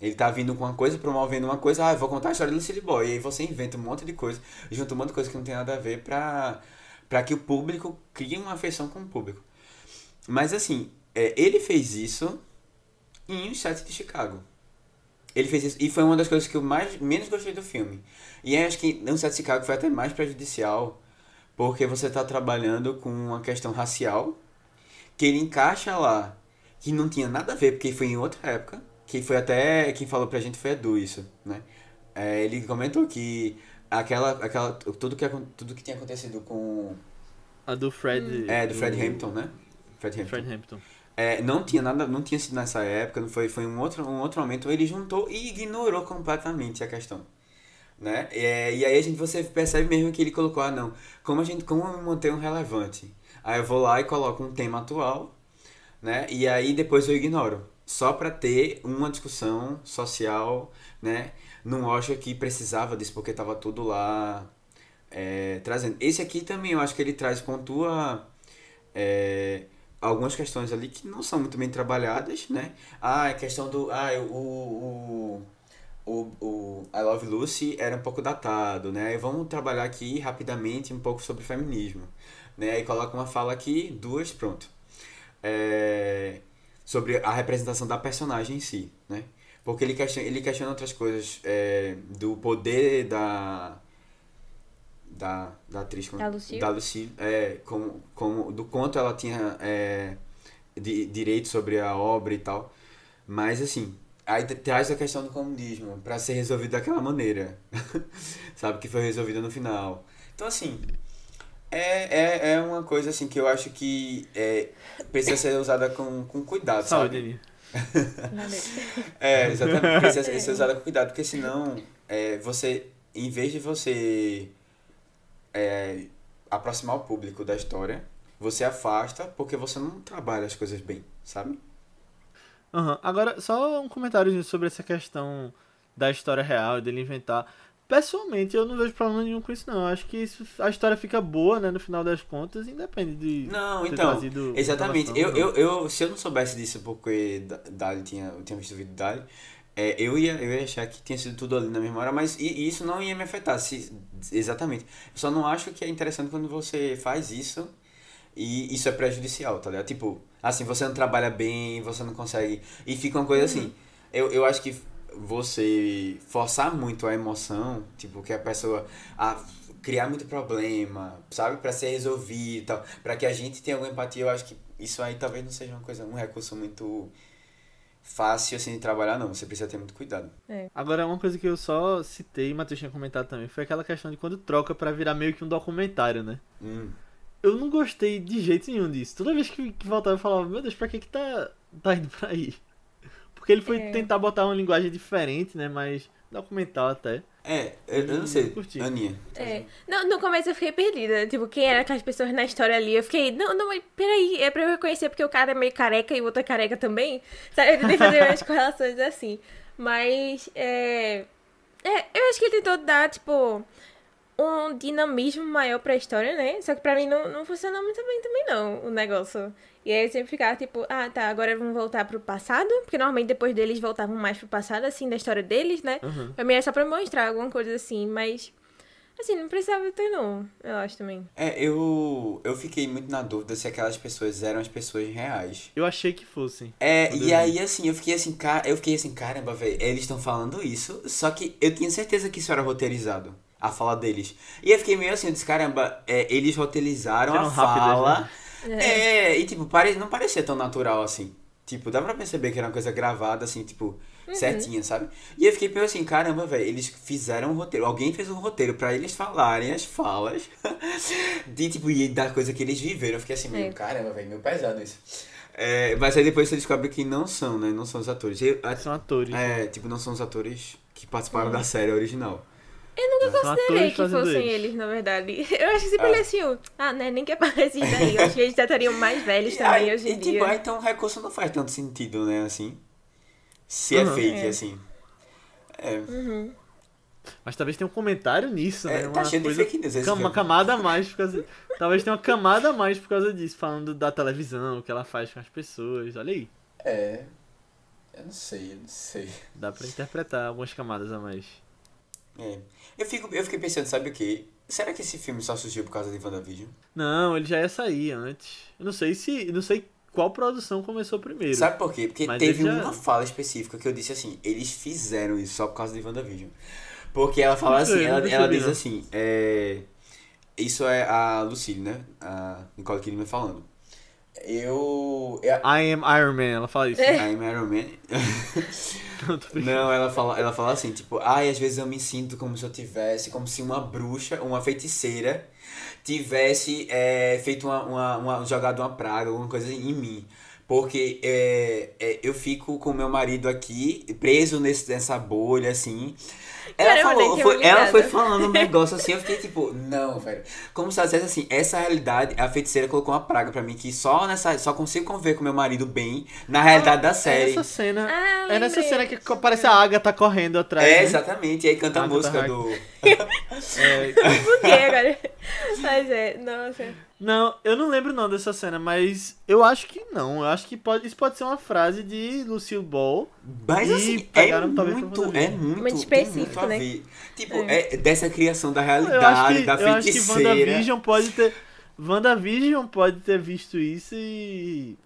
Ele tá vindo com uma coisa, promovendo uma coisa, ah, eu vou contar a história do Silly Boy. E aí você inventa um monte de coisa, junta um monte de coisa que não tem nada a ver pra, pra que o público crie uma afeição com o público. Mas assim, é, ele fez isso em um set de Chicago. Ele fez isso, e foi uma das coisas que eu mais, menos gostei do filme. E acho que set de Chicago foi até mais prejudicial, porque você tá trabalhando com uma questão racial, que ele encaixa lá, que não tinha nada a ver, porque foi em outra época, que foi até, quem falou pra gente foi Edu isso, né? É, ele comentou que aquela, aquela, tudo que, tudo que tinha acontecido com, A do Fred. é, do Fred Hampton, né? Fred Hampton. Fred Hampton. É, não tinha nada, não tinha sido nessa época, não foi, foi um outro, um outro momento, ele juntou e ignorou completamente a questão. Né? É, e aí a gente, você percebe mesmo que ele colocou, ah não, como a gente, como manter um relevante? Aí eu vou lá e coloco um tema atual, né? E aí depois eu ignoro. Só pra ter uma discussão social, né? Num Oscar que precisava disso, porque tava tudo lá é, trazendo. Esse aqui também eu acho que ele traz, pontua é, algumas questões ali que não são muito bem trabalhadas, né? Ah, a questão do. Ah, o. o o, I Love Lucy era um pouco datado, né? E vamos trabalhar aqui rapidamente um pouco sobre feminismo, né? Aí coloca uma fala aqui, duas, pronto. É, sobre a representação da personagem em si, né? Porque ele questiona, ele questiona outras coisas é, do poder da. Da, da atriz como- Da Lucille? da Lucille, é, como, como, do quanto ela tinha é, de, direito sobre a obra e tal. Mas assim, aí tra- traz a questão do comunismo pra ser resolvido daquela maneira. Sabe? Que foi resolvida no final. Então assim, é, é, é uma coisa assim que eu acho que é, precisa ser usada com, com cuidado, Saúde, sabe? É, exatamente. Precisa ser usada com cuidado, porque senão é, você, em vez de você é, aproximar o público da história, você afasta porque você não trabalha as coisas bem, sabe? Aham. Agora, só um comentário sobre essa questão da história real, dele inventar. Pessoalmente, eu não vejo problema nenhum com isso, não. Eu acho que isso, a história fica boa, né, no final das contas, independe de Não, então, exatamente. Eu, eu, eu, se eu não soubesse disso porque Da- Dali tinha, eu tinha visto o vídeo Dali, é, eu, ia, eu ia achar que tinha sido tudo ali na mesma hora, mas i- e isso não ia me afetar. Se, exatamente. Eu só não acho que é interessante quando você faz isso e isso é prejudicial, tá ligado? Tipo, assim, você não trabalha bem, você não consegue. E fica uma coisa assim. Eu, eu acho que você forçar muito a emoção, tipo, que a pessoa. A, criar muito problema, sabe? Pra ser resolvido e tal. Pra que a gente tenha alguma empatia, eu acho que isso aí talvez não seja uma coisa, um recurso muito fácil assim de trabalhar, não. Você precisa ter muito cuidado. Agora, uma coisa que eu só citei, e o Matheus tinha comentado também, foi aquela questão de quando troca pra virar meio que um documentário, né? Hum. Eu não gostei de jeito nenhum disso. Toda vez que, que voltava eu falava, meu Deus, pra que que tá, tá indo pra aí? Porque ele foi É. tentar botar uma linguagem diferente, né? Mais documental até. É, eu, eu não sei, Curti. Aninha. É. Não, no começo eu fiquei perdida. Tipo, quem eram aquelas pessoas na história ali? Eu fiquei, não, não, mas peraí, é pra eu reconhecer porque o cara é meio careca e o outro é careca também. Sabe? Eu tentei fazer umas correlações assim. Mas, é. É, eu acho que ele tentou dar, tipo, um dinamismo maior pra história, né? Só que pra mim não, não funcionou muito bem também, não, o negócio. E aí eu sempre ficava, tipo, ah, tá, agora vamos voltar pro passado. Porque normalmente depois deles voltavam mais pro passado, assim, da história deles, né? Uhum. Pra mim era só pra mostrar alguma coisa assim, mas. Assim, não precisava ter, não. Eu acho também. É, eu, eu fiquei muito na dúvida se aquelas pessoas eram as pessoas reais. Eu achei que fossem. É, e aí assim, eu fiquei assim, cara, eu fiquei assim, caramba, velho, eles estão falando isso, só que eu tinha certeza que isso era roteirizado, a fala deles. E eu fiquei meio assim, eu disse, caramba, é, eles roteirizaram Eram a rápidas, fala. né? É, e tipo, pare, não parecia tão natural assim. Tipo, dá pra perceber que era uma coisa gravada, assim, tipo, certinha, sabe? E eu fiquei meio assim, caramba, velho, eles fizeram um roteiro. Alguém fez um roteiro pra eles falarem as falas de, tipo, e da coisa que eles viveram. Eu fiquei assim, meio, É. caramba, velho, meio pesado isso. É, mas aí depois você descobre que não são, né? Não são os atores. Eu- São atores. é, tipo, não são os atores que participaram da série original. Eu nunca São considerei que fossem eles. eles, na verdade. Eu acho que sempre Ah. olhei assim, ah, né, nem que aparece daí. Eu acho que eles já estariam mais velhos também hoje em e, tipo, dia. aí, então o recurso não faz tanto sentido, né? Assim. Se é Uhum. fake, É. assim. É. Uhum. Mas talvez tenha um comentário nisso, É, né? tá Uma cheio de coisa- fake news Uma filme. camada a mais por causa. Talvez tenha uma camada a mais por causa disso, falando da televisão, o que ela faz com as pessoas. Olha aí. É. Eu não sei, eu não sei. Dá pra interpretar algumas camadas a mais. É. Eu, fico, eu fiquei pensando, sabe o quê? Será que esse filme só surgiu por causa de WandaVision? Não, ele já ia sair antes. Eu não sei se. Não sei qual produção começou primeiro. Sabe por quê? Porque Mas teve já- uma fala específica que eu disse assim, eles fizeram isso só por causa de WandaVision. Porque ela fala assim, ela, ela diz assim, é... Isso é a Lucille, né? A Nicole Kidman falando. Eu... eu I am Iron Man, ela fala isso. I'm Iron Man. Não. Não, ela fala, ela fala assim, tipo, ai, às vezes eu me sinto como se eu tivesse, como se uma bruxa, uma feiticeira, tivesse é, feito uma, uma, uma, jogado uma praga, alguma coisa em mim. Porque é, é, eu fico com meu marido aqui, preso nesse, nessa bolha, assim. Ela, Caramba, falou, foi, ela foi falando um negócio assim, eu fiquei tipo, não, velho. Como se ela dissesse assim, essa realidade, a feiticeira colocou uma praga pra mim que só nessa, só consigo conviver com meu marido bem na realidade da É série. nessa cena. Ah, é nessa cena que parece a Agatha correndo atrás. É, né? exatamente. E aí canta a Agatha música do. É, Por que agora? Mas é, nossa. Não, eu não lembro não dessa cena, mas eu acho que não. Eu acho que pode, isso pode ser uma frase de Lucille Ball. Mas assim, é muito, é isso. muito, Muito específico, muito né? Tipo, é. dessa criação da realidade, que, da eu acho que feiticeira. WandaVision pode ter. WandaVision pode ter visto isso e.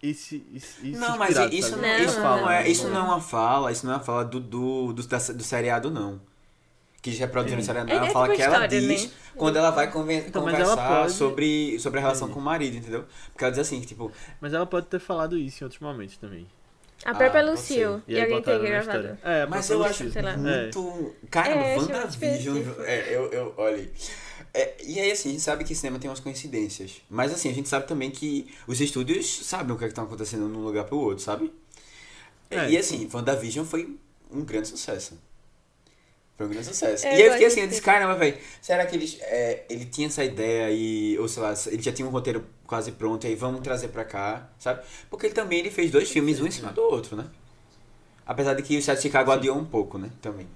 esse, isso Não, mas isso, não, isso, não, é, isso não é uma fala, isso não é uma fala do, do, do, do seriado, não. Que eles reproduziram no seriado, não. É- É é fala tipo que ela história, diz né? quando ela vai conven- Então, mas ela conversar pode- sobre, sobre a relação Entendi. com o marido, entendeu? Porque ela diz assim, tipo, Mas ela pode ter falado isso em outros momentos também. A própria Ah, Lucille. ser. E, alguém na gravado. história. É, Mas própria eu acho muito. Cara, É, WandaVision. É, eu, eu, olha. é, e aí, assim, a gente sabe que cinema tem umas coincidências. Mas, assim, a gente sabe também que os estúdios sabem o que é que tá acontecendo num lugar pro outro, sabe? É. E, assim, WandaVision foi um grande sucesso. Foi um grande sucesso. Eu e aí eu fiquei assim, eu disse, caramba, velho, será que eles, é, ele tinha essa ideia e, ou sei lá, ele já tinha um roteiro quase pronto e aí vamos trazer pra cá, sabe? Porque ele também ele fez dois filmes, um em cima do outro, né? Apesar de que o Sete de Chicago adiou um pouco, né? Também.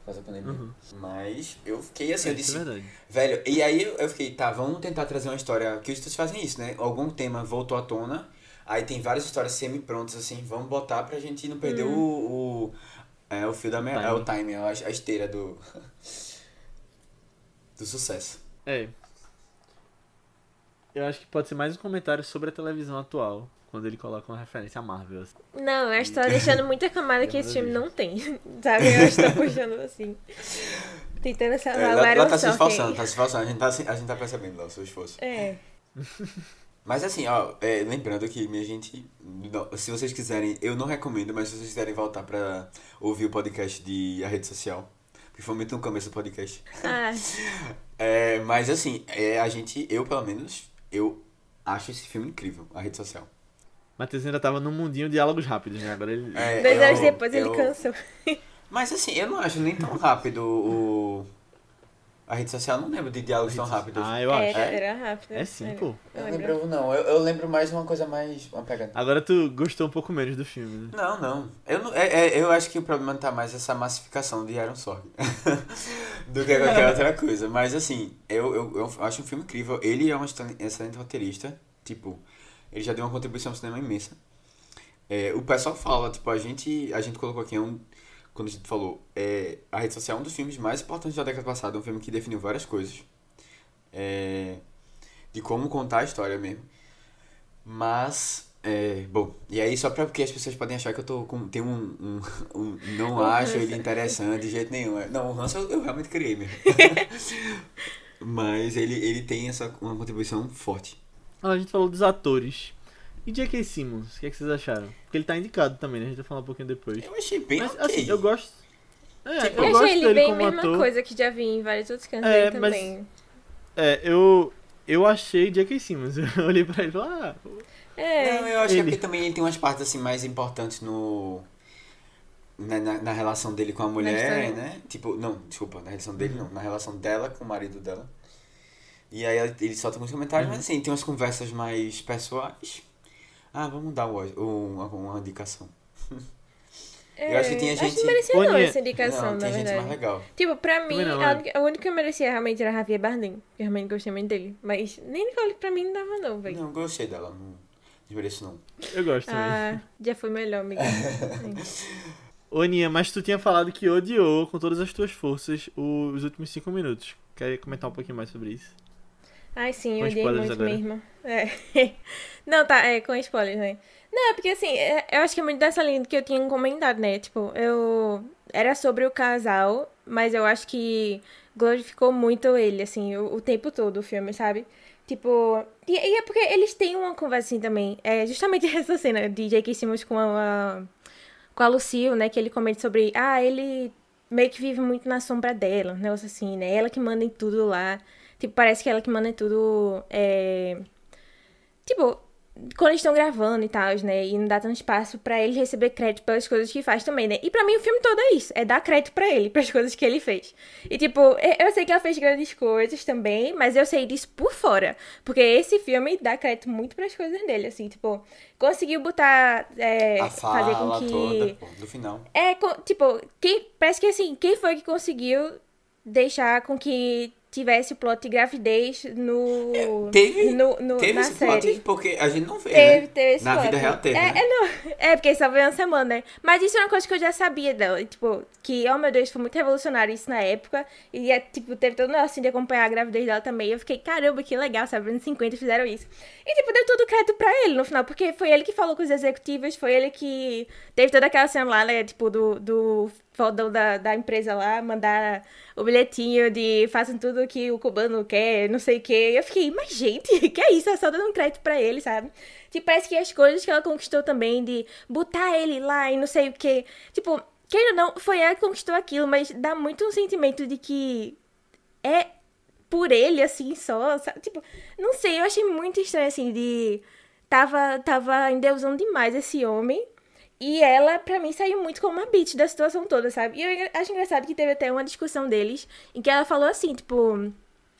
Por causa da pandemia. Uhum. Mas eu fiquei assim, eu Isso disse, é velho, e aí eu- eu fiquei, tá, vamos tentar trazer uma história, que os estúdios fazem isso, né? Algum tema voltou à tona, aí tem várias histórias semi-prontas, assim, vamos botar pra gente não perder o, o, é, o fio da meia, é o time, a, a esteira do, do sucesso. É. Eu acho que pode ser mais um comentário sobre a televisão atual, quando ele coloca uma referência à Marvel. assim. Não, eu acho que tá deixando muita camada que esse filme não tem. Sabe? Eu acho que tá puxando assim. Tentando É, salvar ela, o ela tá se esforçando, tá se esforçando, a gente tá, a gente tá percebendo lá o seu esforço. É. Mas assim, ó, é, lembrando que, minha gente, não- se vocês quiserem, eu não recomendo, mas se vocês quiserem voltar pra ouvir o podcast de A Rede Social, porque foi muito no começo do podcast. Ah, É, mas assim, é, a gente, eu pelo menos, eu acho esse filme incrível, A Rede Social. Matheus ainda tava num mundinho de diálogos rápidos, né? Agora ele. É, dois eu- anos depois ele eu- cansou. Mas assim, eu não acho nem tão rápido o... A Rede Social, não lembro de diálogos tão rápidos. Ah, eu É, acho. era rápido. É sim, Era. pô. Eu lembro. não, eu, eu lembro mais uma coisa mais, uma pegada. Agora tu gostou um pouco menos do filme, né? Não, não. Eu, não, é, é- eu acho que o problema tá mais essa massificação de Iron Sorg do que qualquer outra coisa. Mas assim, eu, eu, eu acho um filme incrível. Ele é um excelente excelente roteirista. Tipo, ele já deu uma contribuição ao cinema imensa. É, o pessoal fala, tipo, a gente, a gente colocou aqui um. Quando a gente falou, é, a rede social é um dos filmes mais importantes da década passada, um filme que definiu várias coisas. É, de como contar a história mesmo. Mas, é, bom, e aí só pra porque as pessoas podem achar que eu tô com. Tem um. um, um- não acho ele interessante de jeito nenhum. É, Não, o Hans eu, eu realmente criei mesmo. Mas ele, ele tem essa uma contribuição forte. Ah, a gente falou dos atores. E J.K. Simmons, o que, é que vocês acharam? Porque ele tá indicado também, né? A gente vai falar um pouquinho depois. Eu achei bem Mas, ok. assim, eu gosto. É, Tipo, eu achei ele dele bem a mesma ator. coisa que já vi em vários outros cantos É, mas- também. É, eu. Eu achei J.K. Simmons. Eu olhei pra ele e falei, ah, É. Não, eu acho que é Ele. porque também ele tem umas partes assim mais importantes no. Na, na, na relação dele com a mulher, né? Tipo, não, desculpa, na relação dele Uhum. não, na relação dela com o marido dela. E aí ele solta alguns comentários, Uhum. mas assim, tem umas conversas mais pessoais. Ah, vamos dar um, um, uma, uma indicação. É, eu acho que tinha Acho gente- que merecia não essa indicação, não, na tem gente verdade. mais legal. Tipo, pra mim, Também não, a, é. única, a única que merecia realmente era a Javier Bardem. Eu realmente gostei muito dele. Mas nem Nicole pra mim não dava não, velho. Não, eu gostei dela, não desmereço não. eu gosto também. Ah, já foi melhor, amiga. Ô, Aninha, mas tu tinha falado que odiou com todas as tuas forças os últimos cinco minutos. Quer comentar um pouquinho mais sobre isso? Ai, sim, Com eu odiei muito agora. mesmo. É. Não, tá, é, com spoilers, né? Não, é porque assim, é- eu acho que é muito dessa linha que eu tinha comentado, né? Tipo, eu. Era sobre o casal, mas eu acho que glorificou muito ele, assim, o, o tempo todo, o filme, sabe? Tipo. E, e é porque eles têm uma conversa assim também. É justamente essa cena de J.K. Simmons com a. Com a Lucille, né? Que ele comenta sobre. Ah, ele meio que vive muito na sombra dela, um negócio assim, né? Ela que manda em tudo lá. Tipo, parece que ela que manda tudo. É... Tipo, quando eles estão gravando e tal, né? E não dá tanto espaço pra ele receber crédito pelas coisas que faz também, né? E pra mim o filme todo é isso. É dar crédito pra ele, pras coisas que ele fez. E tipo, eu sei que ela fez grandes coisas também, mas eu sei disso por fora. Porque esse filme dá crédito muito pras coisas dele, assim, tipo, conseguiu botar. é, a fazer fala com que. toda, pô, do final. É, tipo, quem, parece que assim, quem foi que conseguiu deixar com que tivesse o plot de gravidez no. É, teve? No, no, teve na esse série. plot? Porque a gente não vê, Teve, né? teve esse Na plot. vida real teve, é, né? é, não, é, porque só veio uma semana, né? Mas isso é uma coisa que eu já sabia dela. Tipo, que, oh meu Deus, foi muito revolucionário isso na época. E, é, tipo, teve todo o negócio assim, de acompanhar a gravidez dela também. Eu fiquei, caramba, que legal, sabe? Anos 50 fizeram isso. E, tipo, deu todo o crédito pra ele no final. Porque foi ele que falou com os executivos, foi ele que teve toda aquela cena lá, né? Tipo, do, do fodão da, da empresa lá, mandar o bilhetinho de façam tudo que o cubano quer, não sei o quê. Eu fiquei, mas gente, que é isso? É só dando um crédito pra ele, sabe? Tipo, parece que as coisas que ela conquistou também, de botar ele lá e não sei o quê. Tipo, ou não, foi ela que conquistou aquilo, mas dá muito um sentimento de que é por ele, assim, só, sabe? Tipo, não sei, eu achei muito estranho, assim, de... Tava, tava endeusando demais esse homem. E ela, pra mim, saiu muito como uma bitch da situação toda, sabe? E eu acho engraçado que teve até uma discussão deles em que ela falou assim, tipo.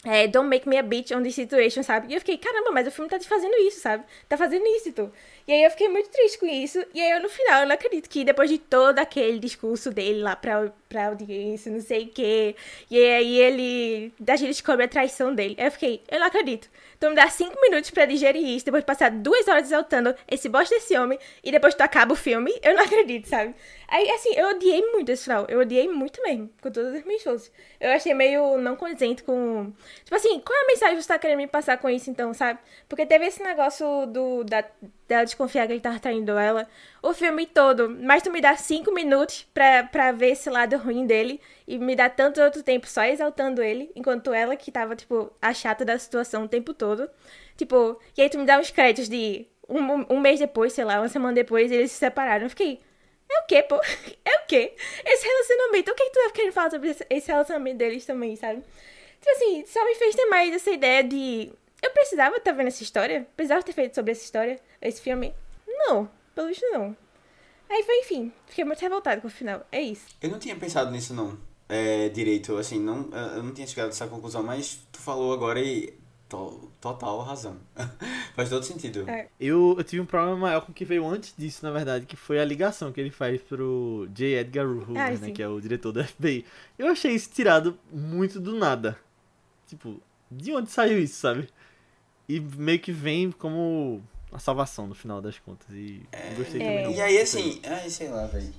É, don't make me a bitch on this situation, sabe? E eu fiquei, caramba, mas o filme tá te fazendo isso, sabe? Tá fazendo isso, tu. E aí eu fiquei muito triste com isso. E aí eu, no final, eu não acredito que depois de todo aquele discurso dele lá pra, pra audiência, não sei o quê. E aí ele. A gente descobre a traição dele. Aí eu fiquei, eu não acredito. Então me dá cinco minutos pra digerir isso, depois de passar duas horas exaltando esse bosta desse homem, e depois tu acaba o filme, eu não acredito, sabe? Aí, assim, eu odiei muito esse final. Eu odiei muito mesmo, com todas as minhas forças. Eu achei meio não condizente com. Tipo assim, qual é a mensagem que você tá querendo me passar com isso, então, sabe? Porque teve esse negócio do, da, dela desconfiar que ele tava traindo ela o filme todo. Mas tu me dá cinco minutos pra, pra ver esse lado ruim dele. E me dá tanto outro tempo só exaltando ele. Enquanto ela que tava, tipo, a chata da situação o tempo todo. Tipo, e aí tu me dá uns créditos de um, um mês depois, sei lá, uma semana depois, eles se separaram. Eu fiquei. É o quê, pô? É o quê? Esse relacionamento. O que, é que tu tá querendo falar sobre esse- relacionamento deles também, sabe? Tipo assim, só me fez ter mais essa ideia de. Eu precisava estar vendo essa história? Precisava ter feito sobre essa história, esse filme? Não, pelo visto não. Aí foi, enfim, fiquei muito revoltada com o final. É isso. Eu não tinha pensado nisso, não. É, direito, assim, não, eu não tinha chegado a essa conclusão, mas tu falou agora e. to- total razão. Faz todo sentido. É. Eu, eu tive um problema maior com o que veio antes disso, na verdade, que foi a ligação que ele faz pro J. Edgar Hoover, Ah, né, que é o diretor do FBI. Eu achei isso tirado muito do nada. Tipo, de onde saiu isso, sabe? E meio que vem como a salvação no final das contas. E não gostei É. também não. E aí, assim, ai, sei lá, velho.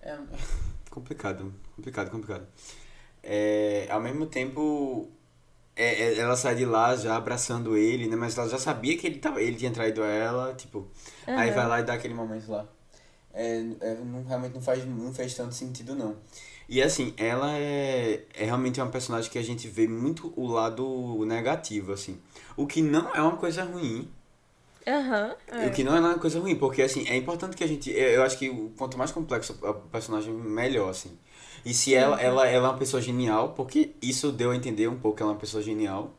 É complicado, complicado, complicado. É, ao mesmo tempo, é, é, ela sai de lá já abraçando ele, né? Mas ela já sabia que ele, tava, ele tinha traído ela, tipo. Aí Aham. vai lá e dá aquele momento lá. É, é, não, realmente não faz, não fez tanto sentido, não. E assim, ela é, é realmente uma personagem que a gente vê muito o lado negativo, assim. O que não é uma coisa ruim, Aham. é. o que não é uma coisa ruim, porque assim, é importante que a gente. Eu acho que quanto mais complexo o personagem, melhor, assim. E se ela, ela, ela é uma pessoa genial, porque isso deu a entender um pouco que ela é uma pessoa genial.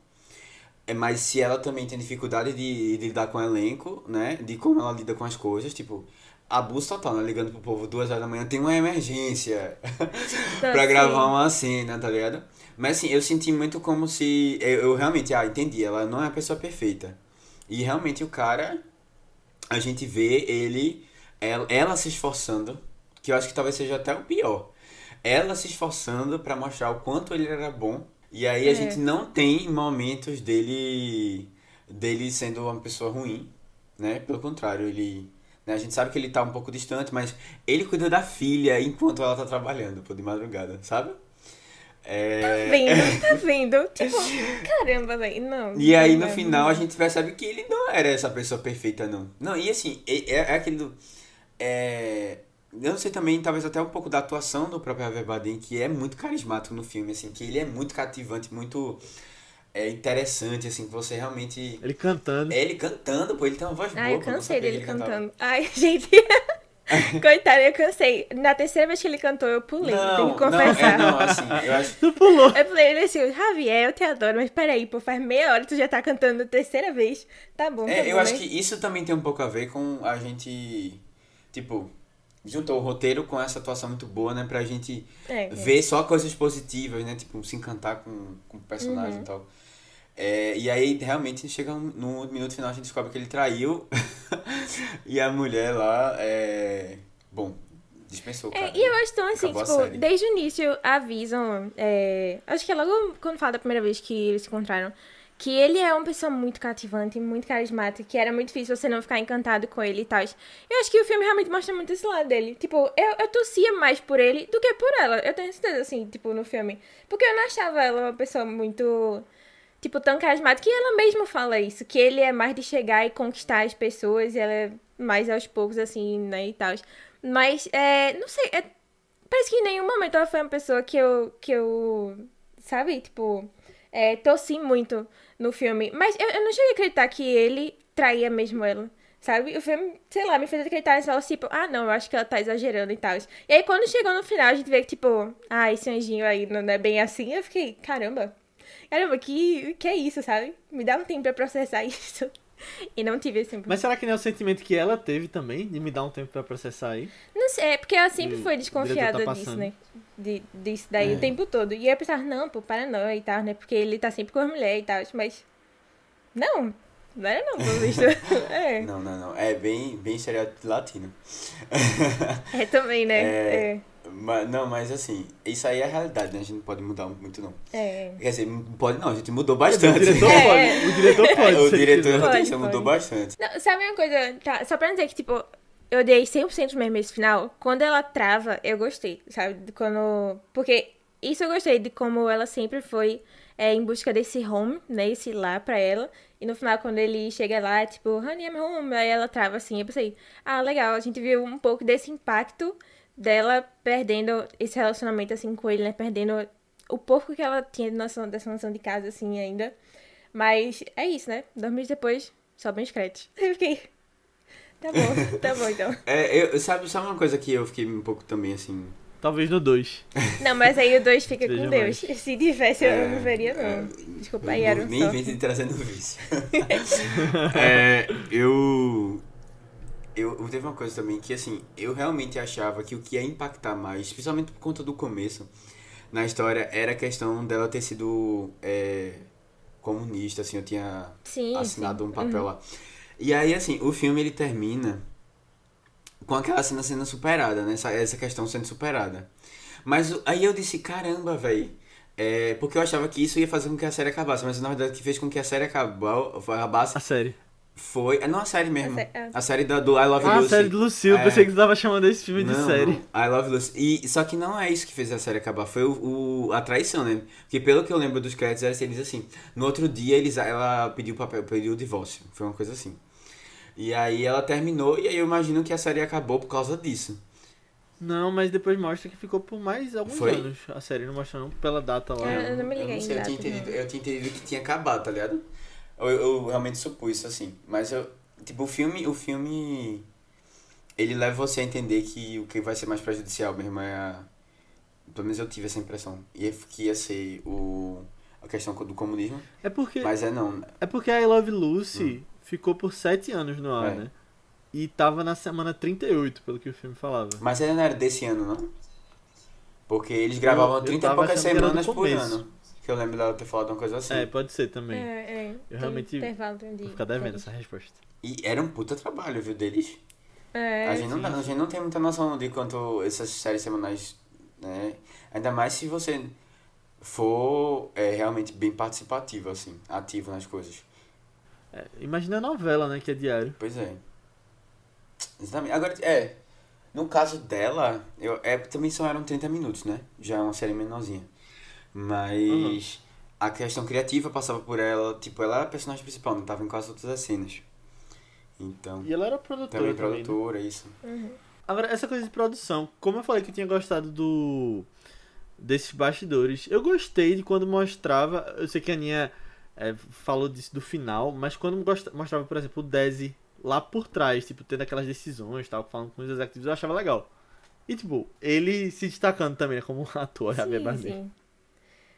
É, mas se ela também tem dificuldade de, de lidar com o elenco, né? De como ela lida com as coisas, tipo, abuso total, né? Ligando pro povo duas horas da manhã, tem uma emergência pra sim. gravar uma cena, tá ligado? Mas assim, eu senti muito como se. Eu, eu realmente, ah, entendi, ela não é a pessoa perfeita. E realmente o cara, a gente vê ele, ela, ela se esforçando, que eu acho que talvez seja até o pior. Ela se esforçando pra mostrar o quanto ele era bom. E aí a É. gente não tem momentos dele dele sendo uma pessoa ruim, né? Pelo contrário, ele né? A gente sabe que ele tá um pouco distante, mas ele cuida da filha enquanto ela tá trabalhando, pô, de madrugada, sabe? É... Tá vendo? Tá vendo? Tipo, caramba, velho. Não. E aí no final a gente percebe que ele não era essa pessoa perfeita, não. Não, e assim, é, é aquele do. É, eu não sei também, talvez até um pouco da atuação do próprio Javier Bardem, que é muito carismático no filme, assim, que ele é muito cativante, muito é, interessante, assim, que você realmente. Ele cantando. É ele cantando, pô, ele tem uma voz boa. Ai, eu cansei dele cantando. Ai, gente. Coitado, eu cansei. Na terceira vez que ele cantou, eu pulei. Não, tenho que não, confessar. é, não, assim, eu acho. Tu pulou. Eu falei ele assim, Javier, eu te adoro, mas peraí, pô, faz meia hora que tu já tá cantando a terceira vez. Tá bom, tá É, eu bom, acho que isso também tem um pouco a ver com a gente, tipo, juntou o roteiro com essa atuação muito boa, né? Pra gente É, é. ver só coisas positivas, né? Tipo, se encantar com, com o personagem Uhum. e tal. É, e aí, realmente, chega no minuto final, a gente descobre que ele traiu. e a mulher lá, é... Bom, dispensou, É, cara. e eu acho tão assim, Acabou tipo, desde o início avisam. é, acho que é logo quando fala da primeira vez que eles se encontraram. Que ele é uma pessoa muito cativante, muito carismática, que era muito difícil você não ficar encantado com ele e tal. Eu acho que o filme realmente mostra muito esse lado dele. Tipo, eu, eu torcia mais por ele do que por ela. Eu tenho certeza, assim, tipo, no filme. Porque eu não achava ela uma pessoa muito. Tipo, tão carismática. E ela mesma fala isso. Que ele é mais de chegar e conquistar as pessoas. E ela é mais aos poucos, assim, né, e tal. Mas, é, não sei, é, parece que em nenhum momento ela foi uma pessoa que eu, que eu sabe, tipo, é, torci muito no filme. Mas eu, eu não cheguei a acreditar que ele traía mesmo ela. Sabe? O filme, sei lá, me fez acreditar nessa tipo, ah, não, eu acho que ela tá exagerando e tal. E aí, quando chegou no final, a gente vê que, tipo, ah, esse anjinho aí não é bem assim. Eu fiquei, caramba, caramba, que, que é isso, sabe? Me dá um tempo pra processar isso. E não tive esse tempo. Mas será que não é o sentimento que ela teve também, de me dar um tempo pra processar aí? Não sei, é porque ela sempre E foi o desconfiada tá disso, né? De, disso daí o tempo todo. E eu pensava, não, pô, paranoia e tal, né? Porque ele tá sempre com as mulheres e tal, mas. Não, não era não, pelo visto. é. Não, não, não. É bem, bem estereótipo latino. é também, né? É. Mas, não, mas assim, isso aí é a realidade, né? A gente não pode mudar muito, não. É. Quer dizer, pode não, a gente mudou O bastante. diretor É, pode. é. O diretor pode. o diretor Pode, roteirista mudou pode. bastante. Não, sabe uma coisa? Tá, só pra dizer que, tipo, eu dei 100% mesmo esse final. Quando ela trava, eu gostei, sabe? Quando... Porque isso eu gostei de como ela sempre foi é, em busca desse home, né? Esse lá pra ela. E no final, quando ele chega lá, é tipo, honey, I'm home. Aí ela trava assim. Eu pensei, ah, legal. A gente viu um pouco desse impacto dela perdendo esse relacionamento, assim, com ele, né? Perdendo o pouco que ela tinha de noção, dessa noção de casa, assim, ainda. Mas é isso, né? Dois meses depois, sobem os créditos. Eu fiquei. Tá bom, tá bom então. É, eu, sabe, sabe uma coisa que eu fiquei um pouco também assim. Talvez no 2. Não, mas aí o dois fica Veja com Deus. Se tivesse, eu não veria, não. é, Desculpa, aí era um Nem só. trazer no vício. é, eu, eu. Eu teve uma coisa também que assim, eu realmente achava que o que ia impactar mais, especialmente por conta do começo na história, era a questão dela ter sido é, comunista, assim, eu tinha Sim, assinado sim. um papel lá. E aí, assim, o filme ele termina com aquela cena sendo superada, né? Essa, essa questão sendo superada. Mas aí eu disse, caramba, velho. É, porque eu achava que isso ia fazer com que a série acabasse, mas na verdade o que fez com que a série acabou, acabasse A série. Foi. É, não a série mesmo. A sé- é. A série da, do I Love Ah, a Lucy. série do Lucille. É. Pensei que tu tava chamando esse filme de Não, série. não. I Love Lucy. E, só que não é isso que fez a série acabar, foi o, o- a traição, né? Porque pelo que eu lembro dos créditos, era assim, eles assim. No outro dia eles, ela pediu papel, pediu o divórcio. Foi uma coisa assim. E aí ela terminou, e aí eu imagino que a série acabou por causa disso. Não, mas depois mostra que ficou por mais alguns Foi? anos. A série não mostra não pela data lá. É, eu não me liguei não em sei, eu tinha, entendido, não. eu tinha entendido que tinha acabado, tá ligado? Eu, eu realmente supus isso assim. Mas eu. Tipo, o filme. O filme. Ele leva você a entender que o que vai ser mais prejudicial mesmo é a. Pelo menos eu tive essa impressão. Ia, que ia ser o. A questão do comunismo. É porque, Mas é não. é porque a I Love Lucy ficou por 7 anos no ar, É. né? E tava na semana 38, pelo que o filme falava. Mas ele não era desse ano, não? Porque eles gravavam Eu- eu 30 e tava poucas semanas por ano. Que eu lembro dela ter falado uma coisa assim. É, pode ser também. É, é. Tem realmente Vou ficar devendo essa resposta. E era um puta trabalho, viu, deles. É, a, gente não, a gente não tem muita noção de quanto essas séries semanais, né? Ainda mais se você for é, realmente bem participativo, assim, ativo nas coisas. É, imagina a novela, né? Que é diário. Pois é. Exatamente. Agora, é, no caso dela, eu, é, também só eram 30 minutos, né? Já é uma série menorzinha. Mas a questão criativa passava por ela, tipo, ela era a personagem principal, não tava em quase todas as cenas. Então, E ela era produtora também também. né? produtora, isso. Agora, essa coisa de produção, como eu falei que eu tinha gostado do desses bastidores, eu gostei de quando mostrava. Eu sei que a Aninha é, falou disso do final, mas quando mostrava, por exemplo, o Desi lá por trás, tipo, tendo aquelas decisões, tal, falando com os executivos, eu achava legal. E, tipo, ele se destacando também, né, como um ator, sim, Bardem. sim.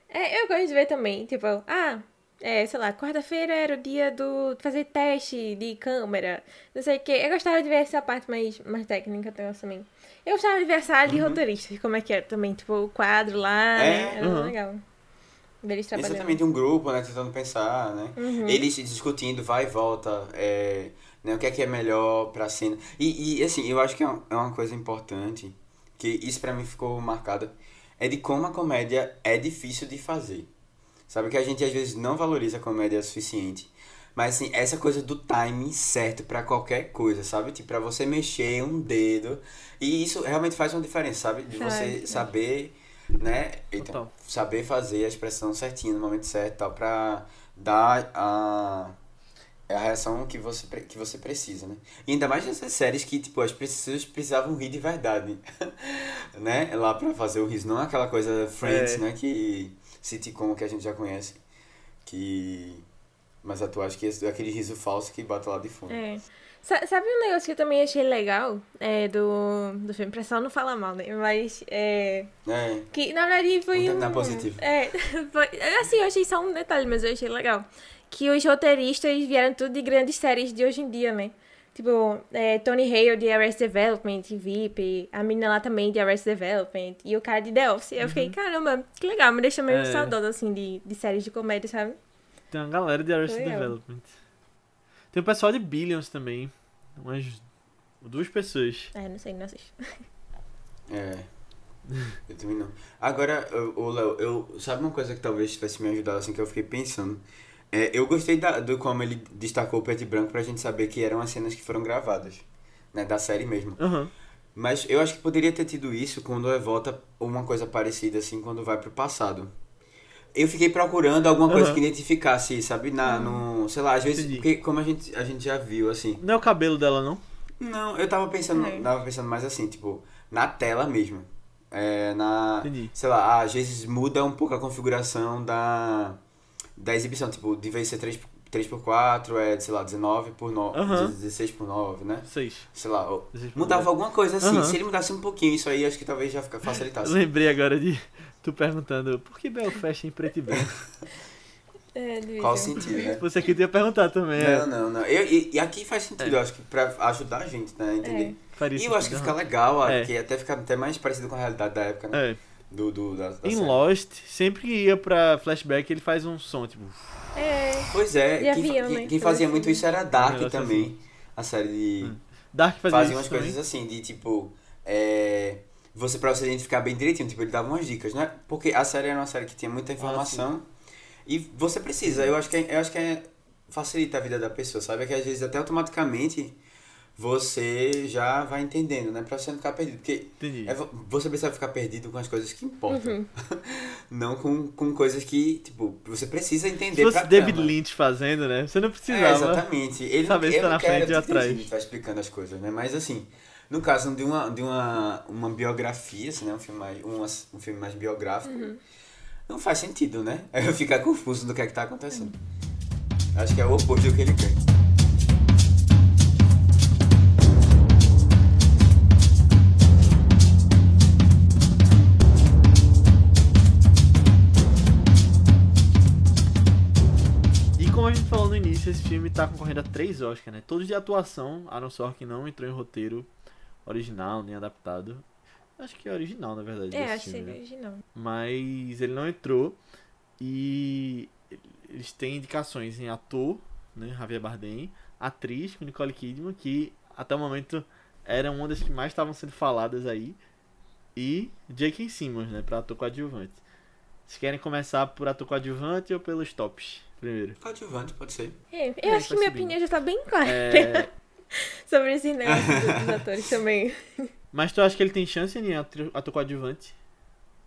É, eu gosto de ver também, tipo, ah, é, sei lá, quarta-feira era o dia do fazer teste de câmera, não sei o que. Eu gostava de ver essa parte mais, mais técnica também. Eu gostava de ver essa área de roteiristas, como é que era também, tipo, o quadro lá, É, né? Era uhum. legal. Ver eles trabalhando. Exatamente, um grupo, né, tentando pensar, né? Uhum. Eles discutindo, vai e volta, é, né, o que é que é melhor pra cena. E, e assim, eu acho que é uma, é uma coisa importante, que isso pra mim ficou marcado, é de como a comédia é difícil de fazer. Sabe que a gente às vezes não valoriza a comédia o suficiente. Mas assim, essa coisa do timing certo pra qualquer coisa, sabe? Tipo, pra você mexer um dedo. E isso realmente faz uma diferença, sabe? De você Faz. saber, né? Então, saber fazer a expressão certinha no momento certo e tal, pra dar a, é a reação que você, que você precisa, né? E ainda mais nessas séries que, tipo, as pessoas precisavam rir de verdade, né? Lá pra fazer o riso, não aquela coisa Friends, É. né? Que sitcom que a gente já conhece, que... Mas atu acho que esse, aquele riso falso que bota lá de fundo. É. Sa- Sabe um negócio que eu também achei legal é, do, do filme? Pra só não falar mal, né? Mas é. É, Que na verdade foi um. terminar positivo. É, foi, assim, eu achei só um detalhe, mas eu achei legal. Que os roteiristas vieram tudo de grandes séries de hoje em dia, né? Tipo, é, Tony Hale de Arrested Development, VIP, a menina lá também de Arrested Development, e o cara de The Office. Eu fiquei, caramba, que legal, me deixa meio Uhum. É. saudosa, assim, de, de séries de comédia, sabe? Tem uma galera de Arrested. Development. Tem o pessoal de Billions também. Umas duas pessoas. É, não sei, não assisto. é. Eu também não. Agora, ô, Léo, eu, sabe uma coisa que talvez tivesse me ajudado, assim, que eu fiquei pensando? É, eu gostei da, do como ele destacou o preto e branco pra gente saber que eram as cenas que foram gravadas, né, da série mesmo. Aham. Mas eu acho que poderia ter tido isso quando é volta uma coisa parecida assim quando vai pro passado. Eu fiquei procurando alguma coisa Aham. que identificasse, sabe, na no, sei lá, às vezes, porque como a gente a gente já viu assim. Não é o cabelo dela, não? Não, eu tava pensando, É. tava pensando mais assim, tipo, na tela mesmo. É, na, Entendi. sei lá, às vezes muda um pouco a configuração da da exibição, tipo, de vez ser 3 3 por 4 é, sei lá, 19 por 9, Aham. 16 por 9, né? Seis. Sei lá, ó, 16 por mudava dez. alguma coisa assim. Aham. Se ele mudasse um pouquinho isso aí, acho que talvez já facilitasse. Eu lembrei agora de tu perguntando por que Belfast é em preto e branco. É, Qual o sentido, né? Você aqui ia perguntar também. é. Não, não, não. Eu, e, e aqui faz sentido, eu acho que pra ajudar a gente, né, entender. Faria E eu acho que fica legal, É. que até fica até mais parecido com a realidade da época, né? É. Do, do, da, da Em série. Lost, sempre que ia pra flashback, ele faz um som, tipo. É, Pois é, quem, viam, quem, né? quem fazia assim. muito isso era Dark Um também. A série de. Hum. Dark fazia, fazia isso umas também. coisas assim, de tipo. É, você pra você identificar bem direitinho, tipo, ele dava umas dicas, né? Porque a série era uma série que tinha Ah, muita informação. e você precisa, eu acho que é, eu acho que é, facilita a vida da pessoa, sabe? É que às vezes até automaticamente você já vai entendendo, né? Pra você não ficar perdido. Porque Entendi. é vo- você precisa ficar perdido com as coisas que importam. Uhum. não com, com coisas que, tipo, você precisa entender Se fosse pra David trama. Lynch fazendo, né? Você não É, precisava. exatamente. Ele saber não, se eu tá não na quero frente ou atrás. Ele tá explicando as coisas, né? Mas assim, no caso de uma, de uma, uma biografia, assim, né? Um filme mais, um, um filme mais biográfico, não faz sentido, né? Eu ficar confuso do que é que tá acontecendo. Acho que é o oposto do que ele quer. Como a gente falou no início, esse filme tá concorrendo a três Oscars, né? Todos de atuação, Aaron Sorkin não entrou em roteiro original, nem adaptado. Acho que é original, na verdade. é acho que né? original. Mas ele não entrou. E eles têm indicações em ator, né? Javier Bardem, atriz, com Nicole Kidman, que até o momento era uma das que mais estavam sendo faladas aí. E J.K. Simmons, né? Pra ator coadjuvante. Vocês querem começar por ator coadjuvante ou pelos tops? Primeiro. Coadjuvante, pode ser. É, eu É, acho que minha subindo. opinião já tá bem clara É, sobre esse negócio dos- atores também. mas tu acha que ele tem chance em ator, coadjuvante?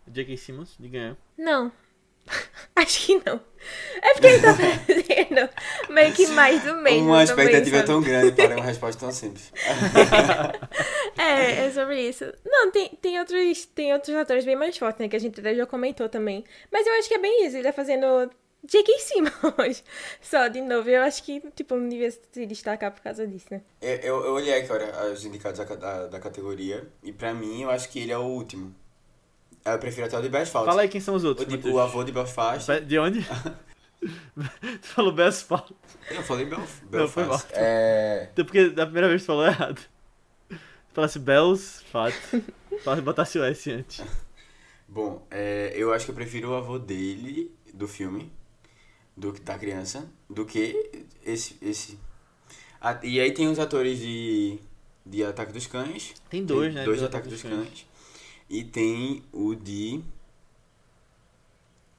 J.K. Simmons, de ganhar? Não. Acho que não. É porque ele tá fazendo meio que mais do mesmo. uma também, expectativa sabe? tão grande para uma resposta tão simples. É, é sobre isso. Não, tem, tem, outros, tem outros atores bem mais fortes, né? Que a gente até já comentou também. Mas eu acho que é bem isso. Ele tá fazendo J.K. Simmons. Só, de novo, eu acho que, tipo, não devia se destacar por causa disso, né? Eu, eu, eu olhei aqui, olha, os indicados da, da, da categoria, e pra mim eu acho que ele é o último. Eu prefiro até o de Belfast. Fala aí quem são os O, outros. de, Matheus. o avô de Belfast. Be- De onde? tu falou Best Fall. Eu falei Belf Não, foi Belfast. É. Então, porque da primeira vez tu falou errado. Tu falasse. Fala- Botasse o S antes. Bom, é, eu acho que eu prefiro o avô dele, do filme, do da criança, do que esse. esse. Ah, e aí tem os atores de, de Ataque dos Cães. Tem dois, Tem né? Dois do Ataque dos Cães. E tem o de.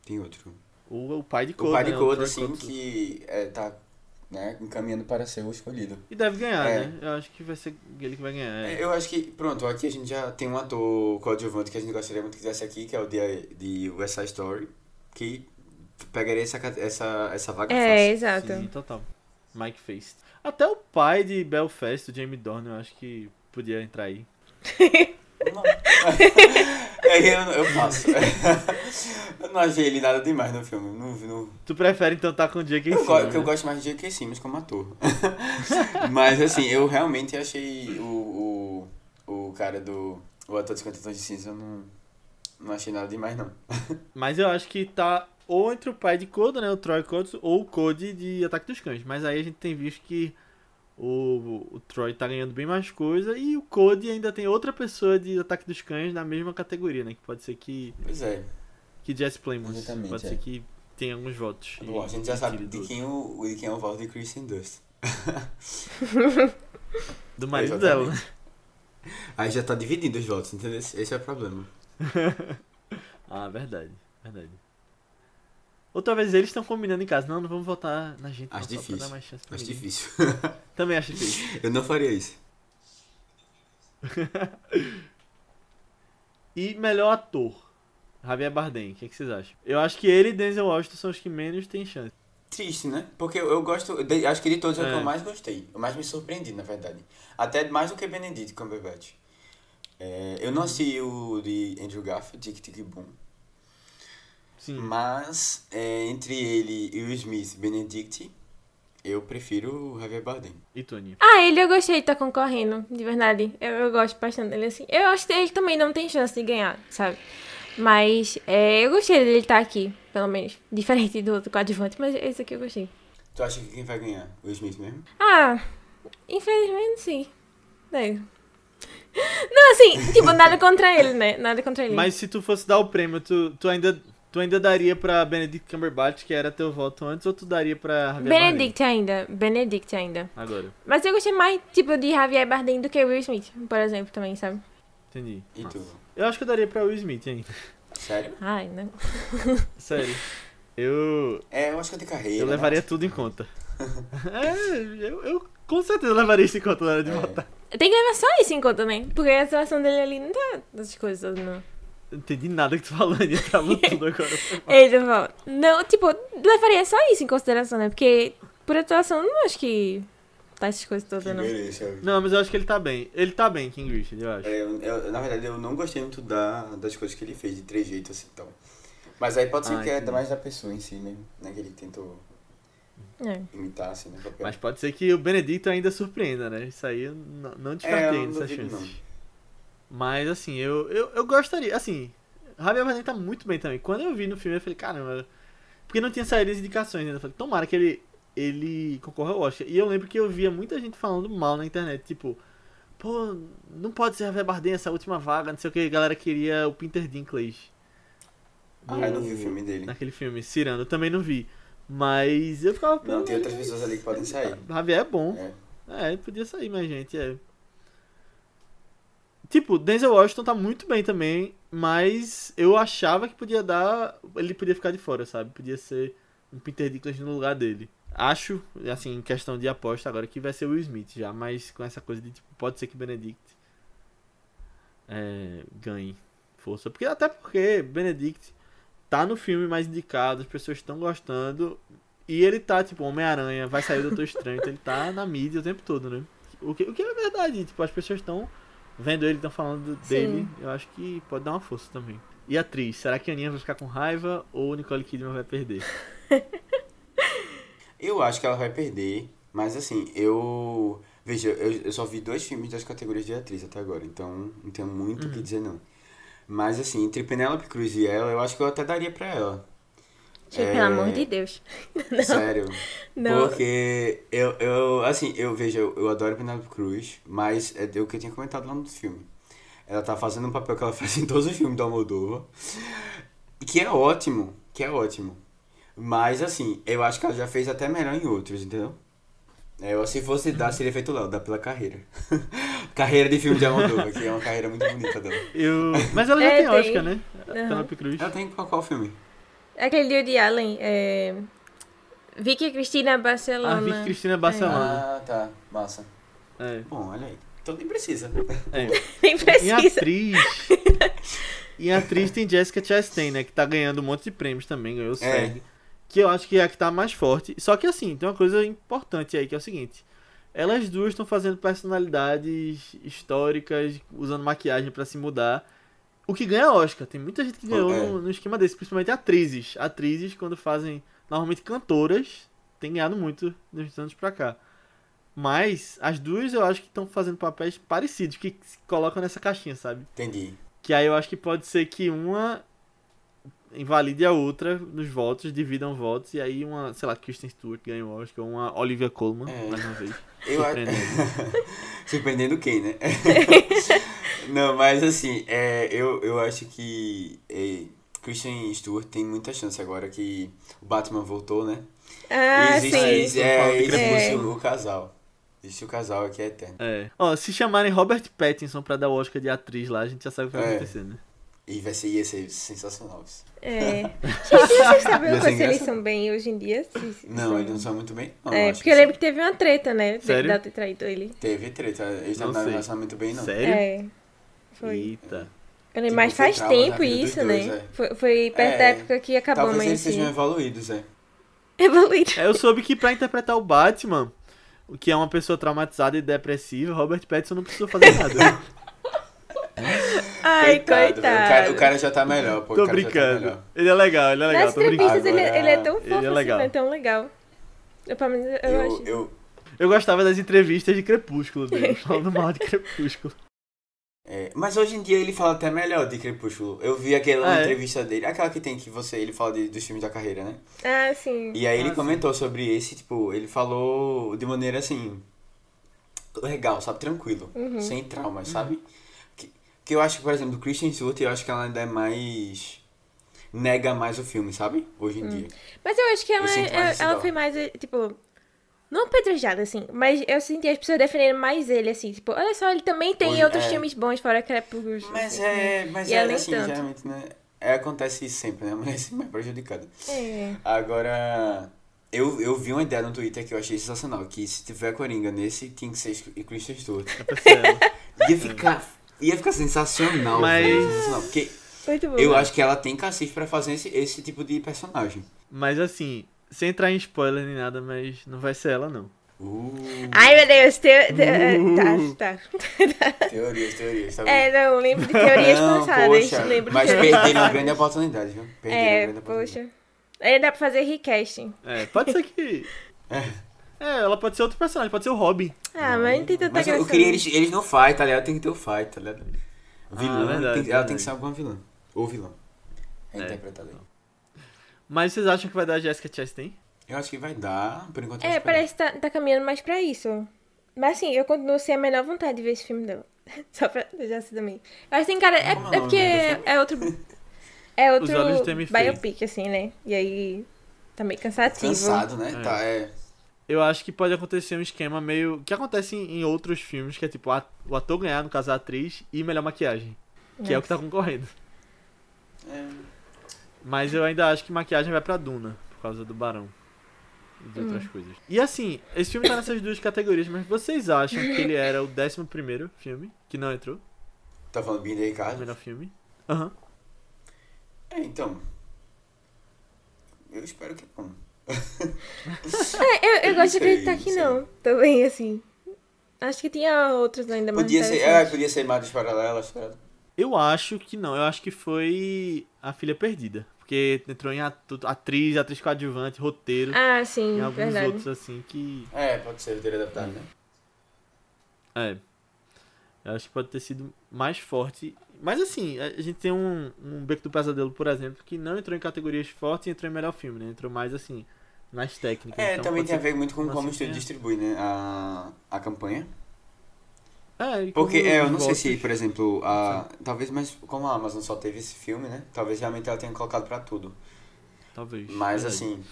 Tem outro. O, o pai de O Coda, pai de né? Coda, assim, que é, tá né, encaminhando para ser o escolhido. E deve ganhar, É. né? Eu acho que vai ser ele que vai ganhar. é. É, Eu acho que, pronto, aqui a gente já tem um ator coadjuvante que a gente gostaria muito que tivesse aqui, que é o de, de West Side Story, que pegaria essa, essa, essa vaga É, fácil. exato. Sim, total. Mike Feist. Até o pai de Belfast, o Jamie Dornan, eu acho que podia entrar aí. Não. É, eu, eu passo. eu não achei ele nada demais no filme. Não, não, Tu prefere então estar com o J.K. eu, go- Simmons, que eu né? gosto mais de J.K. Simmons como ator. Mas assim, eu realmente achei o, o, o cara do. O ator de 50 tons de cinza, eu não, não achei nada demais, não. Mas eu acho que tá ou entre o pai de Coda, né? O Troy Kotsu, ou o Cody de Ataque dos Cães. Mas aí a gente tem visto que o, o Troy tá ganhando bem mais coisa e o Cody ainda tem outra pessoa de Ataque dos Cães na mesma categoria, né? Que pode ser que, Pois é. que Jesse Plemons. Exatamente, Pode é. ser que tenha alguns votos. Bom, a gente já sabe de quem, o, de quem é o voto de Kristen Dust. Do marido Exatamente. dela, né? Aí já tá dividindo os votos, entendeu? Esse é o problema. Ah, verdade. Verdade. Ou talvez eles estão combinando em casa. Não, não vamos votar na gente. Acho não, difícil. Acho difícil. Também acho difícil. Eu não faria isso. E melhor ator. Javier Bardem, o que, é que vocês acham? Eu acho que ele e Denzel Washington são os que menos têm chance. Triste, né? Porque eu, eu gosto, de- acho que de todos é o que É. eu mais gostei. Eu mais me surpreendi, na verdade. Até mais do que Benedict Cumberbatch. É, eu não assisti o de Andrew Garfield, Tic Tic Boom. Sim. Mas, é, entre ele e o Smith Benedict, eu prefiro o Javier Bardem. E Tony? Ah, ele eu gostei de estar concorrendo, de verdade. Eu, eu gosto bastante dele assim. Eu acho que ele também não tem chance de ganhar, sabe? Mas é, eu gostei dele estar aqui, pelo menos. Diferente do outro coadjuvante, mas esse aqui eu gostei. Tu acha que quem vai ganhar? O Smith mesmo? Ah, infelizmente sim. É. Não, assim, tipo, nada contra ele, né? Nada contra ele. Mas se tu fosse dar o prêmio, tu, tu, ainda, tu ainda daria pra Benedict Cumberbatch, que era teu voto antes, ou tu daria pra Javier Benedict ainda, Benedict ainda. Bardem? Agora, Mas eu gostei mais, tipo, de Javier Bardem do que Will Smith, por exemplo, também, sabe? entendi. E Massa. tu? Eu acho que eu daria pra Will Smith ainda. Sério? Ai, não. Sério. Eu, É, eu acho que é de carreira. eu né? levaria tudo em conta. é, eu, eu com certeza levaria isso em conta na hora de É. votar. Tem que levar só isso em conta, né? Porque a situação dele ali não tá essas coisas todas, não. Eu não entendi nada que tu falou, ele travou tudo agora. Ele falou. Não, tipo, levaria só isso em consideração, né? Porque por atuação eu não acho que tá essas coisas todas, não. Não, mas eu acho que ele tá bem. Ele tá bem, King Richard, eu acho. É, eu, eu- na verdade, eu não gostei muito da, das coisas que ele fez, de trejeito assim, então. Mas aí pode ser Ah, que é mais da pessoa em si mesmo, né? Que ele tentou É. imitar, assim, papel. Mas pode ser que o Benedito ainda surpreenda, né? Isso aí eu não, não É, descartei eu não nessas duvido, chances. não. Mas assim, eu, eu, eu gostaria. Assim, Javier Bardem tá muito bem também. Quando eu vi no filme, eu falei, caramba. Porque não tinha saído as indicações ainda. Eu falei, tomara que ele, ele concorra ao Oscar. E eu lembro que eu via muita gente falando mal na internet, tipo. Pô, não pode ser Javier Bardem essa última vaga, não sei o que. A galera queria o Peter Dinklage. Ah, eu não vi o filme dele. Naquele filme, Cirano. Eu também não vi. Mas eu ficava. Não, tem outras pessoas ali que podem sair. Javier é bom. É. É, podia sair mais gente, é. Tipo, Denzel Washington tá muito bem também, mas eu achava que podia dar. Ele podia ficar de fora, sabe? Podia ser um Peter Dinklage no lugar dele. Acho, assim, em questão de aposta agora, que vai ser o Will Smith já, mas com essa coisa de, tipo, pode ser que Benedict é, ganhe força. Porque, até porque Benedict tá no filme mais indicado, as pessoas estão gostando, e ele tá, tipo, Homem-Aranha, vai sair o Doutor Estranho, então ele tá na mídia o tempo todo, né? O que, o que é verdade, tipo, as pessoas estão vendo ele, estão falando Sim. dele, eu acho que pode dar uma força também. E a atriz, será que a Aninha vai ficar com raiva ou Nicole Kidman vai perder? Eu acho que ela vai perder, mas assim, eu. Veja, eu, eu só vi dois filmes das categorias de atriz até agora, então não tenho muito o Uhum. que dizer não. Mas assim, entre Penélope Cruz e ela, eu acho que eu até daria pra ela. Gente, É. pelo amor de Deus. Sério. Não. Porque eu, eu assim, eu vejo, eu, eu adoro Penélope Cruz, mas é o que eu tinha comentado lá no filme. Ela tá fazendo um papel que ela faz em todos os filmes da Almodóvar, que é ótimo, que é ótimo. Mas assim, eu acho que ela já fez até melhor em outros, entendeu? É, Eu, se fosse dar, seria feito Léo, dar pela carreira. Carreira de filme de Almodóvar, que é uma carreira muito bonita dela. Eu... Mas ela já É, tem tem. Oscar, né? Penelope Cruz. Ela tem qual, qual filme? Aquele de Woody Allen, é... Vicky Cristina Barcelona. Vicky Cristina Barcelona. Ah, tá. Massa. É. Bom, olha aí. Então nem precisa. é. Nem Em precisa. atriz. em atriz tem Jessica Chastain, né? Que tá ganhando um monte de prêmios também, ganhou o SEG. Que eu acho que é a que tá mais forte. Só que assim, tem uma coisa importante aí, que é o seguinte. Elas duas estão fazendo personalidades históricas, usando maquiagem pra se mudar. O que ganha Oscar. Tem muita gente que ganhou É. no, no esquema desse, principalmente atrizes. Atrizes, quando fazem, normalmente cantoras, tem ganhado muito nos anos pra cá. Mas as duas eu acho que estão fazendo papéis parecidos, que se colocam nessa caixinha, sabe? Entendi. Que aí eu acho que pode ser que uma invalide a outra nos votos, dividam votos, e aí uma, sei lá, Kristen Stewart ganha o Oscar, ou uma Olivia Colman, É. mais uma vez. Eu acho. Surpreendendo. Surpreendendo quem, né? Não, mas assim, é, eu, eu acho que é, Christian Stewart tem muita chance agora que o Batman voltou, né? Ah, existe, sim. existe- é, Falta de existe Crepúsculo. o casal. Existe o casal aqui é eterno. É. Ó, se chamarem Robert Pattinson pra dar o Oscar de atriz lá, a gente já sabe o que vai É. acontecer, né? E vai ser, ia ser sensacional. isso. É. Gente, vocês coisa se eles são bem hoje em dia? Se- se Não, são- eles não são muito bem. Não, É, porque eu lembro que teve uma treta, né? de- Sério? Dela ter traído ele. sim. Teve treta. Eles Não estavam sei. relacionamento bem, não. Sério? É. Foi. Eita. Eu lembro, Tipo, mas faz da tempo isso, dois, né? é. Foi, foi perto da É, época que acabou Talvez mais eles assim. sejam evoluídos, é. Evoluído. É, eu soube que pra interpretar o Batman, o que é uma pessoa traumatizada e depressiva, Robert Pattinson não precisou fazer nada. Ai, coitado. velho. O, cara, o cara já tá melhor, pô. tô o cara já tá brincando. melhor. ele é legal, ele é legal, Nas tô brincando. entrevistas ele, Agora, ele é tão ele fofo é assim, legal. né? Tão legal. Eu, pelo menos, eu, Eu, acho. eu, Eu gostava das entrevistas de Crepúsculo dele, falando mal de Crepúsculo. é, mas hoje em dia ele fala até melhor de Crepúsculo. Eu vi aquela Ah, é? entrevista dele, aquela que tem que você, ele fala de- dos filmes da carreira, né? Ah, sim. E aí ele comentou sobre esse, tipo, ele falou de maneira assim. legal, sabe? Tranquilo. Uhum. Sem traumas, sabe? Que, eu acho que, por exemplo, do Christian Stewart, eu acho que ela ainda é mais. nega mais o filme, sabe? Hoje em dia. Mas eu acho que ela, Eu ela, dó. foi mais, eh, tipo. Não apedrejada, assim. Mas eu senti as pessoas defendendo mais ele, assim. Tipo, olha só, ele também tem Hoje- outros é. filmes bons fora Crepúsculo. Mas assim. é. Mas E é nem assim, tanto. geralmente, né? É, acontece isso sempre, né? A mulher sempre é prejudicada. É. Agora. Eu, eu vi uma ideia no Twitter que eu achei sensacional, que se tiver Coringa nesse, tinha que ser Christian Stewart. É. Ia ficar. Ia ficar sensacional, Mas- velho, sensacional. Porque Muito bom. eu acho que ela tem cacife pra fazer esse, esse tipo de personagem. Mas assim, sem entrar em spoiler nem nada, mas não vai ser ela não. Uh, Ai, meu Deus. Teo... te- Uh. Tá, tá. teorias, teorias, tá É, não, lembro de teorias Não, passadas. poxa, lembro de mas teorias perderam uma grande oportunidade, viu? Perderam uma É, grande oportunidade. poxa. Aí dá pra fazer recasting. É, pode ser que. É, ela pode ser outro personagem, pode ser o Robin. Ah, mas não tem tanta Mas eu, graça. eu queria não. eles, eles não fight, tá ligado? Tem que ter o fight, tá ligado? Vilã, Ah, verdade, tem- ela tem que ser alguma vilã. Ou vilã. É, É. interpretada aí. Mas vocês acham que vai dar a Jessica Chastain? Eu acho que vai dar, por enquanto. eu É, parece que tá, tá caminhando mais pra isso. Mas assim, eu continuo sem a menor vontade de ver esse filme dela. Só pra deixar assim também. Eu acho que tem cara. É, é é porque é outro. É outro biopic, assim, né? E aí. Tá meio cansativo. Cansado, né? É. Tá, é. Eu acho que pode acontecer um esquema meio. que acontece em, em outros filmes, que é tipo a- o ator ganhar, no caso a atriz, e melhor maquiagem. Que é o que tá concorrendo. é. Mas eu ainda acho que maquiagem vai pra Duna, por causa do Barão. E de Hum. outras coisas. E assim, esse filme tá nessas duas categorias, mas vocês acham que ele era o 11 primeiro filme, que não entrou? Tá falando bem de O Ricardo? melhor filme? Aham. É, então. Eu espero que não. É, eu, eu gosto de acreditar que sei. não. Também, assim. Acho que tinha outros ainda mais Podia ser, é, interessantes. podia ser Madres Paralelas, ligado? Eu acho que não, eu acho que foi A Filha Perdida. Porque entrou em atriz, atriz coadjuvante, roteiro, Ah, sim, e alguns verdade. outros assim que. É, pode ser, ter adaptado, né? É. Eu acho que pode ter sido mais forte. Mas assim, a gente tem um, um Beco do Pesadelo, por exemplo, que não entrou em categorias fortes e entrou em melhor filme, né? Entrou mais assim, nas técnicas. É, Então, também tem a ver muito com como o estúdio é. distribui, né? A, a campanha. É, e Porque é, eu não sei se, por exemplo, a, talvez, mas como a Amazon só teve esse filme, né? Talvez realmente ela tenha colocado pra tudo. Talvez. Mas verdade. assim,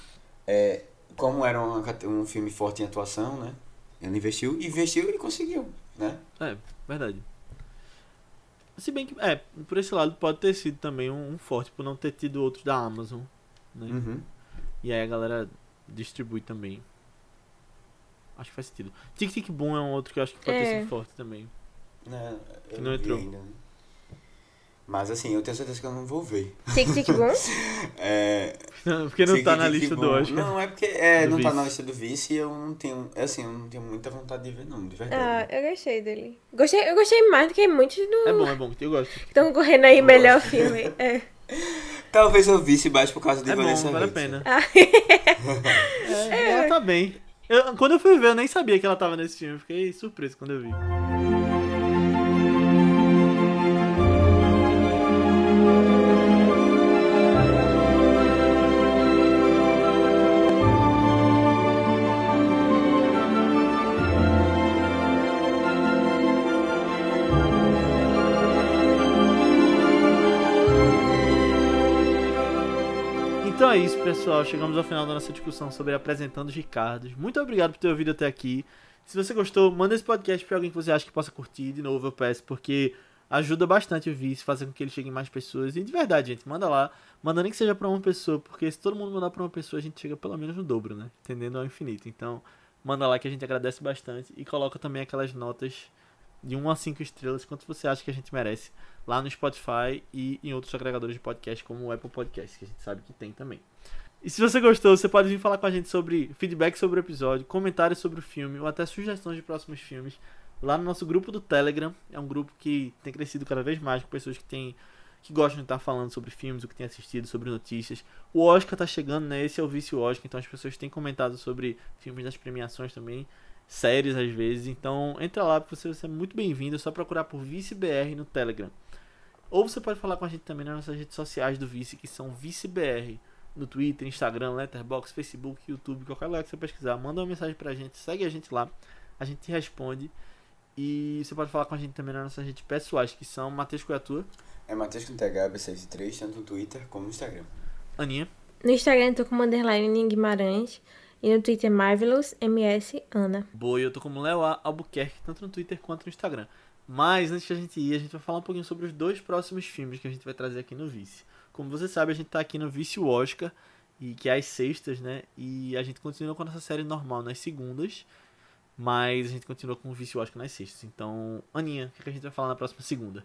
é, como era cate- um filme forte em atuação, né? Ele investiu, investiu e conseguiu, né? É, verdade. Se bem que, é, por esse lado pode ter sido também um, um forte por não ter tido outros da Amazon, né? Uhum. E aí a galera distribui também. Acho que faz sentido. Tic Tic Boom é um outro que eu acho que pode ter É. sido forte também. É, Que não entrou. ainda, né? Mas assim, eu tenho certeza que eu não vou ver. Tic Tic Boom. É, Porque não Tic tá na Tic lista Boom. do Oscar. Não, é porque é, não tá Vice. na lista do vice e eu não tenho. é Assim, eu não tenho muita vontade de ver, não, de verdade. Ah, eu gostei dele. Gostei, eu gostei mais do que muitos do. É bom, é bom. Eu gosto. Estão correndo aí Eu melhor gosto. filme. É. Talvez eu visse mais por causa de É bom, Vanessa vale a pena. Ah. É, ela tá bem. Eu- quando eu fui ver, eu nem sabia que ela tava nesse filme. Fiquei surpreso quando eu vi. Pessoal. Chegamos ao final da nossa discussão sobre apresentando os Ricardos. Muito obrigado por ter ouvido até aqui. Se você gostou, manda esse podcast pra alguém que você acha que possa curtir. De novo, eu peço, porque ajuda bastante o Vice, fazer com que ele chegue em mais pessoas. E de verdade, gente, manda lá. Manda nem que seja pra uma pessoa, porque se todo mundo mandar pra uma pessoa, a gente chega pelo menos no dobro, né? Entendendo ao infinito. Então, manda lá que a gente agradece bastante. E coloca também aquelas notas de 1 a 5 estrelas, quanto você acha que a gente merece, lá no Spotify e em outros agregadores de podcast, como o Apple Podcast, que a gente sabe que tem também. E se você gostou, você pode vir falar com a gente sobre feedback sobre o episódio, comentários sobre o filme ou até sugestões de próximos filmes lá no nosso grupo do Telegram. É um grupo que tem crescido cada vez mais com pessoas que têm que gostam de estar falando sobre filmes, o que tem assistido, sobre notícias. O Oscar tá chegando, né? Esse é o vice Oscar, então as pessoas têm comentado sobre filmes das premiações também, séries às vezes. Então entra lá porque você vai ser muito bem-vindo, é só procurar por Vice BR no Telegram. Ou você pode falar com a gente também nas nossas redes sociais do Vice, que são Vice BR no Twitter, Instagram, Letterboxd, Facebook, YouTube, qualquer lugar que você pesquisar, manda uma mensagem pra gente, segue a gente lá, a gente te responde. E você pode falar com a gente também nas nossas redes pessoais, que são Matheus Coiatua, É Matheus com THB63, tanto no Twitter como no Instagram. Aninha, No Instagram eu tô como underline Guimarães. E no Twitter Marvelous MS Ana. Boa, e eu tô como Léo A. Albuquerque, tanto no Twitter quanto no Instagram. Mas antes de a gente ir, a gente vai falar um pouquinho sobre os dois próximos filmes que a gente vai trazer aqui no Vice. Como você sabe, a gente tá aqui no Vice Oscar, e que é às sextas, né? E a gente continua com a nossa série normal nas segundas, mas a gente continua com o Vice Oscar nas sextas. Então, Aninha, o que, é a gente vai falar na próxima segunda?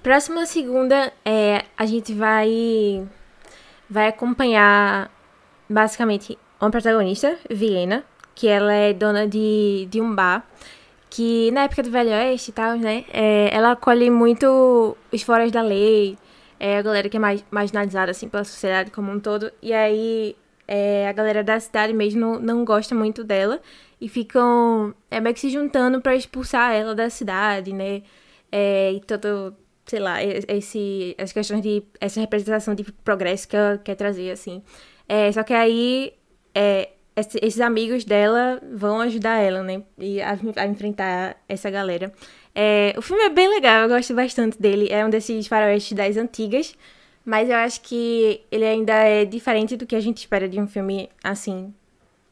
Próxima segunda, é, a gente vai vai acompanhar basicamente uma protagonista, Viena, que ela é dona de, de um bar, que na época do Velho Oeste e tal, né, é, ela acolhe muito os foras da lei, é, a galera que é mais marginalizada, assim, pela sociedade como um todo, e aí é, a galera da cidade mesmo não, gosta muito dela, e ficam é, meio que se juntando pra expulsar ela da cidade, né, é, e todo sei lá, esse, as questões de. essa representação de progresso que ela quer trazer, assim. É, só que aí é, esse- esses amigos dela vão ajudar ela, né? E a, a enfrentar essa galera. É, o filme é bem legal, eu gosto bastante dele. É um desses faroestes das antigas. Mas eu acho que ele ainda é diferente do que a gente espera de um filme assim.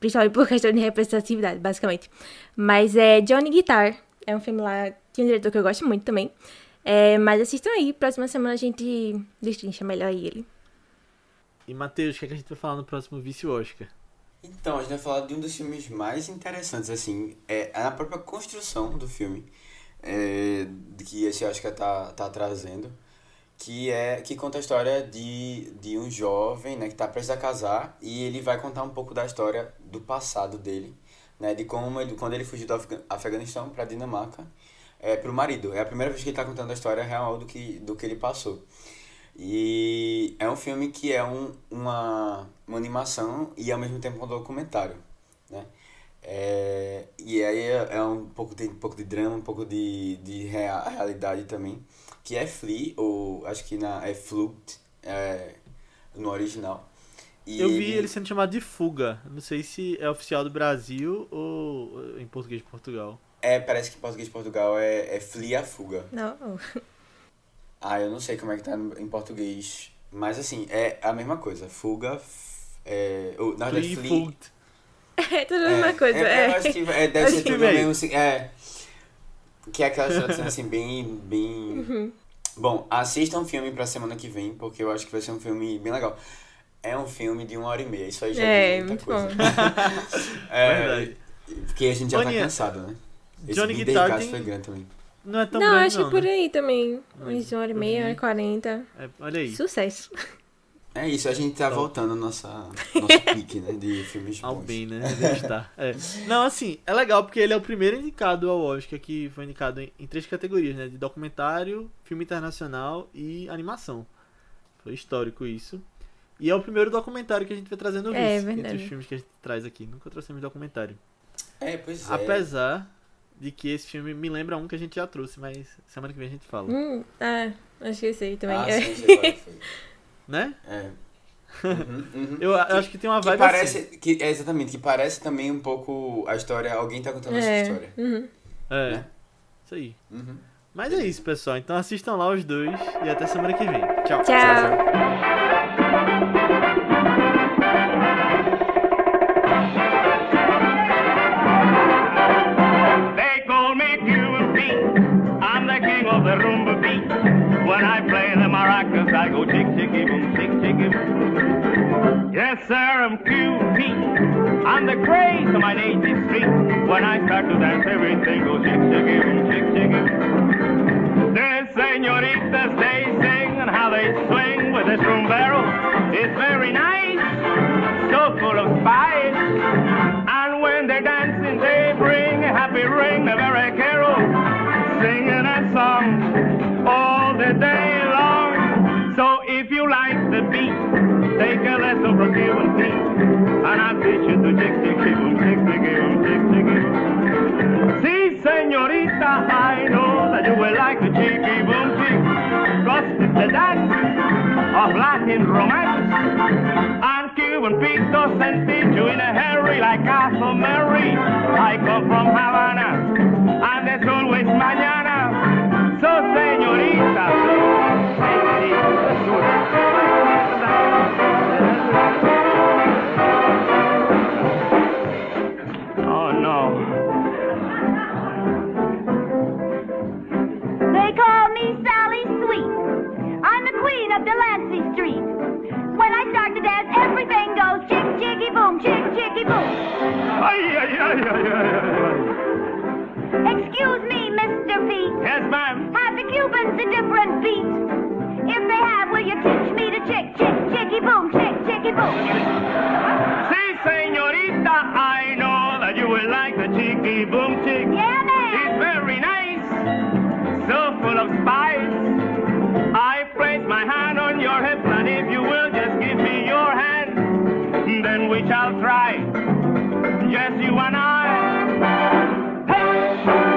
Principalmente por questão de representatividade, basicamente. Mas é Johnny Guitar. É um filme lá de um diretor que eu gosto muito também. É, mas assistam aí, próxima semana a gente destrincha melhor ele. E Matheus, o que, é que a gente vai falar no próximo Vice Oscar? Então, a gente vai falar de um dos filmes mais interessantes, assim, é a própria construção do filme, é, que esse Oscar tá, tá trazendo, que é que conta a história de, de um jovem, né, que tá prestes a casar, e ele vai contar um pouco da história do passado dele, né, de como ele, quando ele fugiu do Afega- Afeganistão para Dinamarca, é, pro marido. É a primeira vez que ele tá contando a história real do que, do que ele passou. E é um filme que é um, uma, uma animação e ao mesmo tempo um documentário? É, e aí é, é um pouco de, um pouco de drama, um pouco de, de rea, realidade também, que é Flea, ou acho que na, é Flute, é, no original. E Eu vi ele sendo chamado de Fuga. Não sei se é oficial do Brasil ou em português de Portugal. É, parece que em português de Portugal é, é Flea a Fuga. Não. Ah, eu não sei como é que tá em português, mas assim, é a mesma coisa. Fuga, f- é, ou, na verdade, Flea. É tudo a mesma coisa. É, É, eu acho que é, deve Esse ser tudo mesmo assim. É. Que é aquela tradução assim, bem. bem... Uhum. Bom, assistam o filme pra semana que vem, porque eu acho que vai ser um filme bem legal. É um filme de uma hora e meia, isso aí já É, muita muito coisa. bom. é, Verdade. porque a gente já Aninha, tá cansado, né? Esse Johnny Guitar tem- foi grande também. Não é tão Não, grande, acho não, que por né? aí também. Uns uma hora e meia, uma hora e quarenta. É, olha aí. Sucesso. É isso, a gente tá Top. voltando ao nossa, nosso pique, né? De filmes Ao bons. bem, né? Estar. É. Não, assim, é legal porque ele é o primeiro indicado ao Oscar que foi indicado em, em três categorias, né? De documentário, filme internacional e animação. Foi histórico isso. E é o primeiro documentário que a gente vai trazer no É, Vice, entre verdade. os filmes que a gente traz aqui. Nunca trouxemos documentário. É, pois é. Apesar de que esse filme me lembra um que a gente já trouxe, mas semana que vem a gente fala. Hum, ah, acho que eu sei também. Ah, É. sim, foi. Né? É. Uhum, uhum. Eu, eu acho que tem uma Que vibe parece, assim. que, é, exatamente, que parece também um pouco a história, alguém tá contando essa É. história. Uhum. É, né? isso aí. Uhum. Mas é isso, pessoal. Então assistam lá os dois e até semana que vem. Tchau. Tchau. Yes, sir, I'm Pete. I'm the craze of my native street. When I start to dance, everything goes boom, chick chicky boom. The senoritas, they sing and how they swing with this rumbero. It's very nice, so full of spice. And when they're dancing, they bring a happy ring, a very carol, singing a song all the day if you like the beat, take a lesson from Cuban Pete, and I'll teach you to chick boom, chick chick boom, chick chick boom. See, señorita, I know that you will like the cheeky boom chick. Cause it's the dance of Latin romance. And Cuban Pete doesn't teach you in a hurry like Castle Mary. I come from Havana, and there's always mañana. Excuse me, Mr. Pete. Yes, ma'am. Have the Cubans a different beat? If they have, will you teach me to chick, chick, chicky, boom, chick, chicky, boom? Si, señorita, I know that you will like the cheeky boom chick. Yeah, man. It's very nice, so full of spice. I place my hand on your hip, and if you will just give me your hand, then we shall try just you and I. Hey!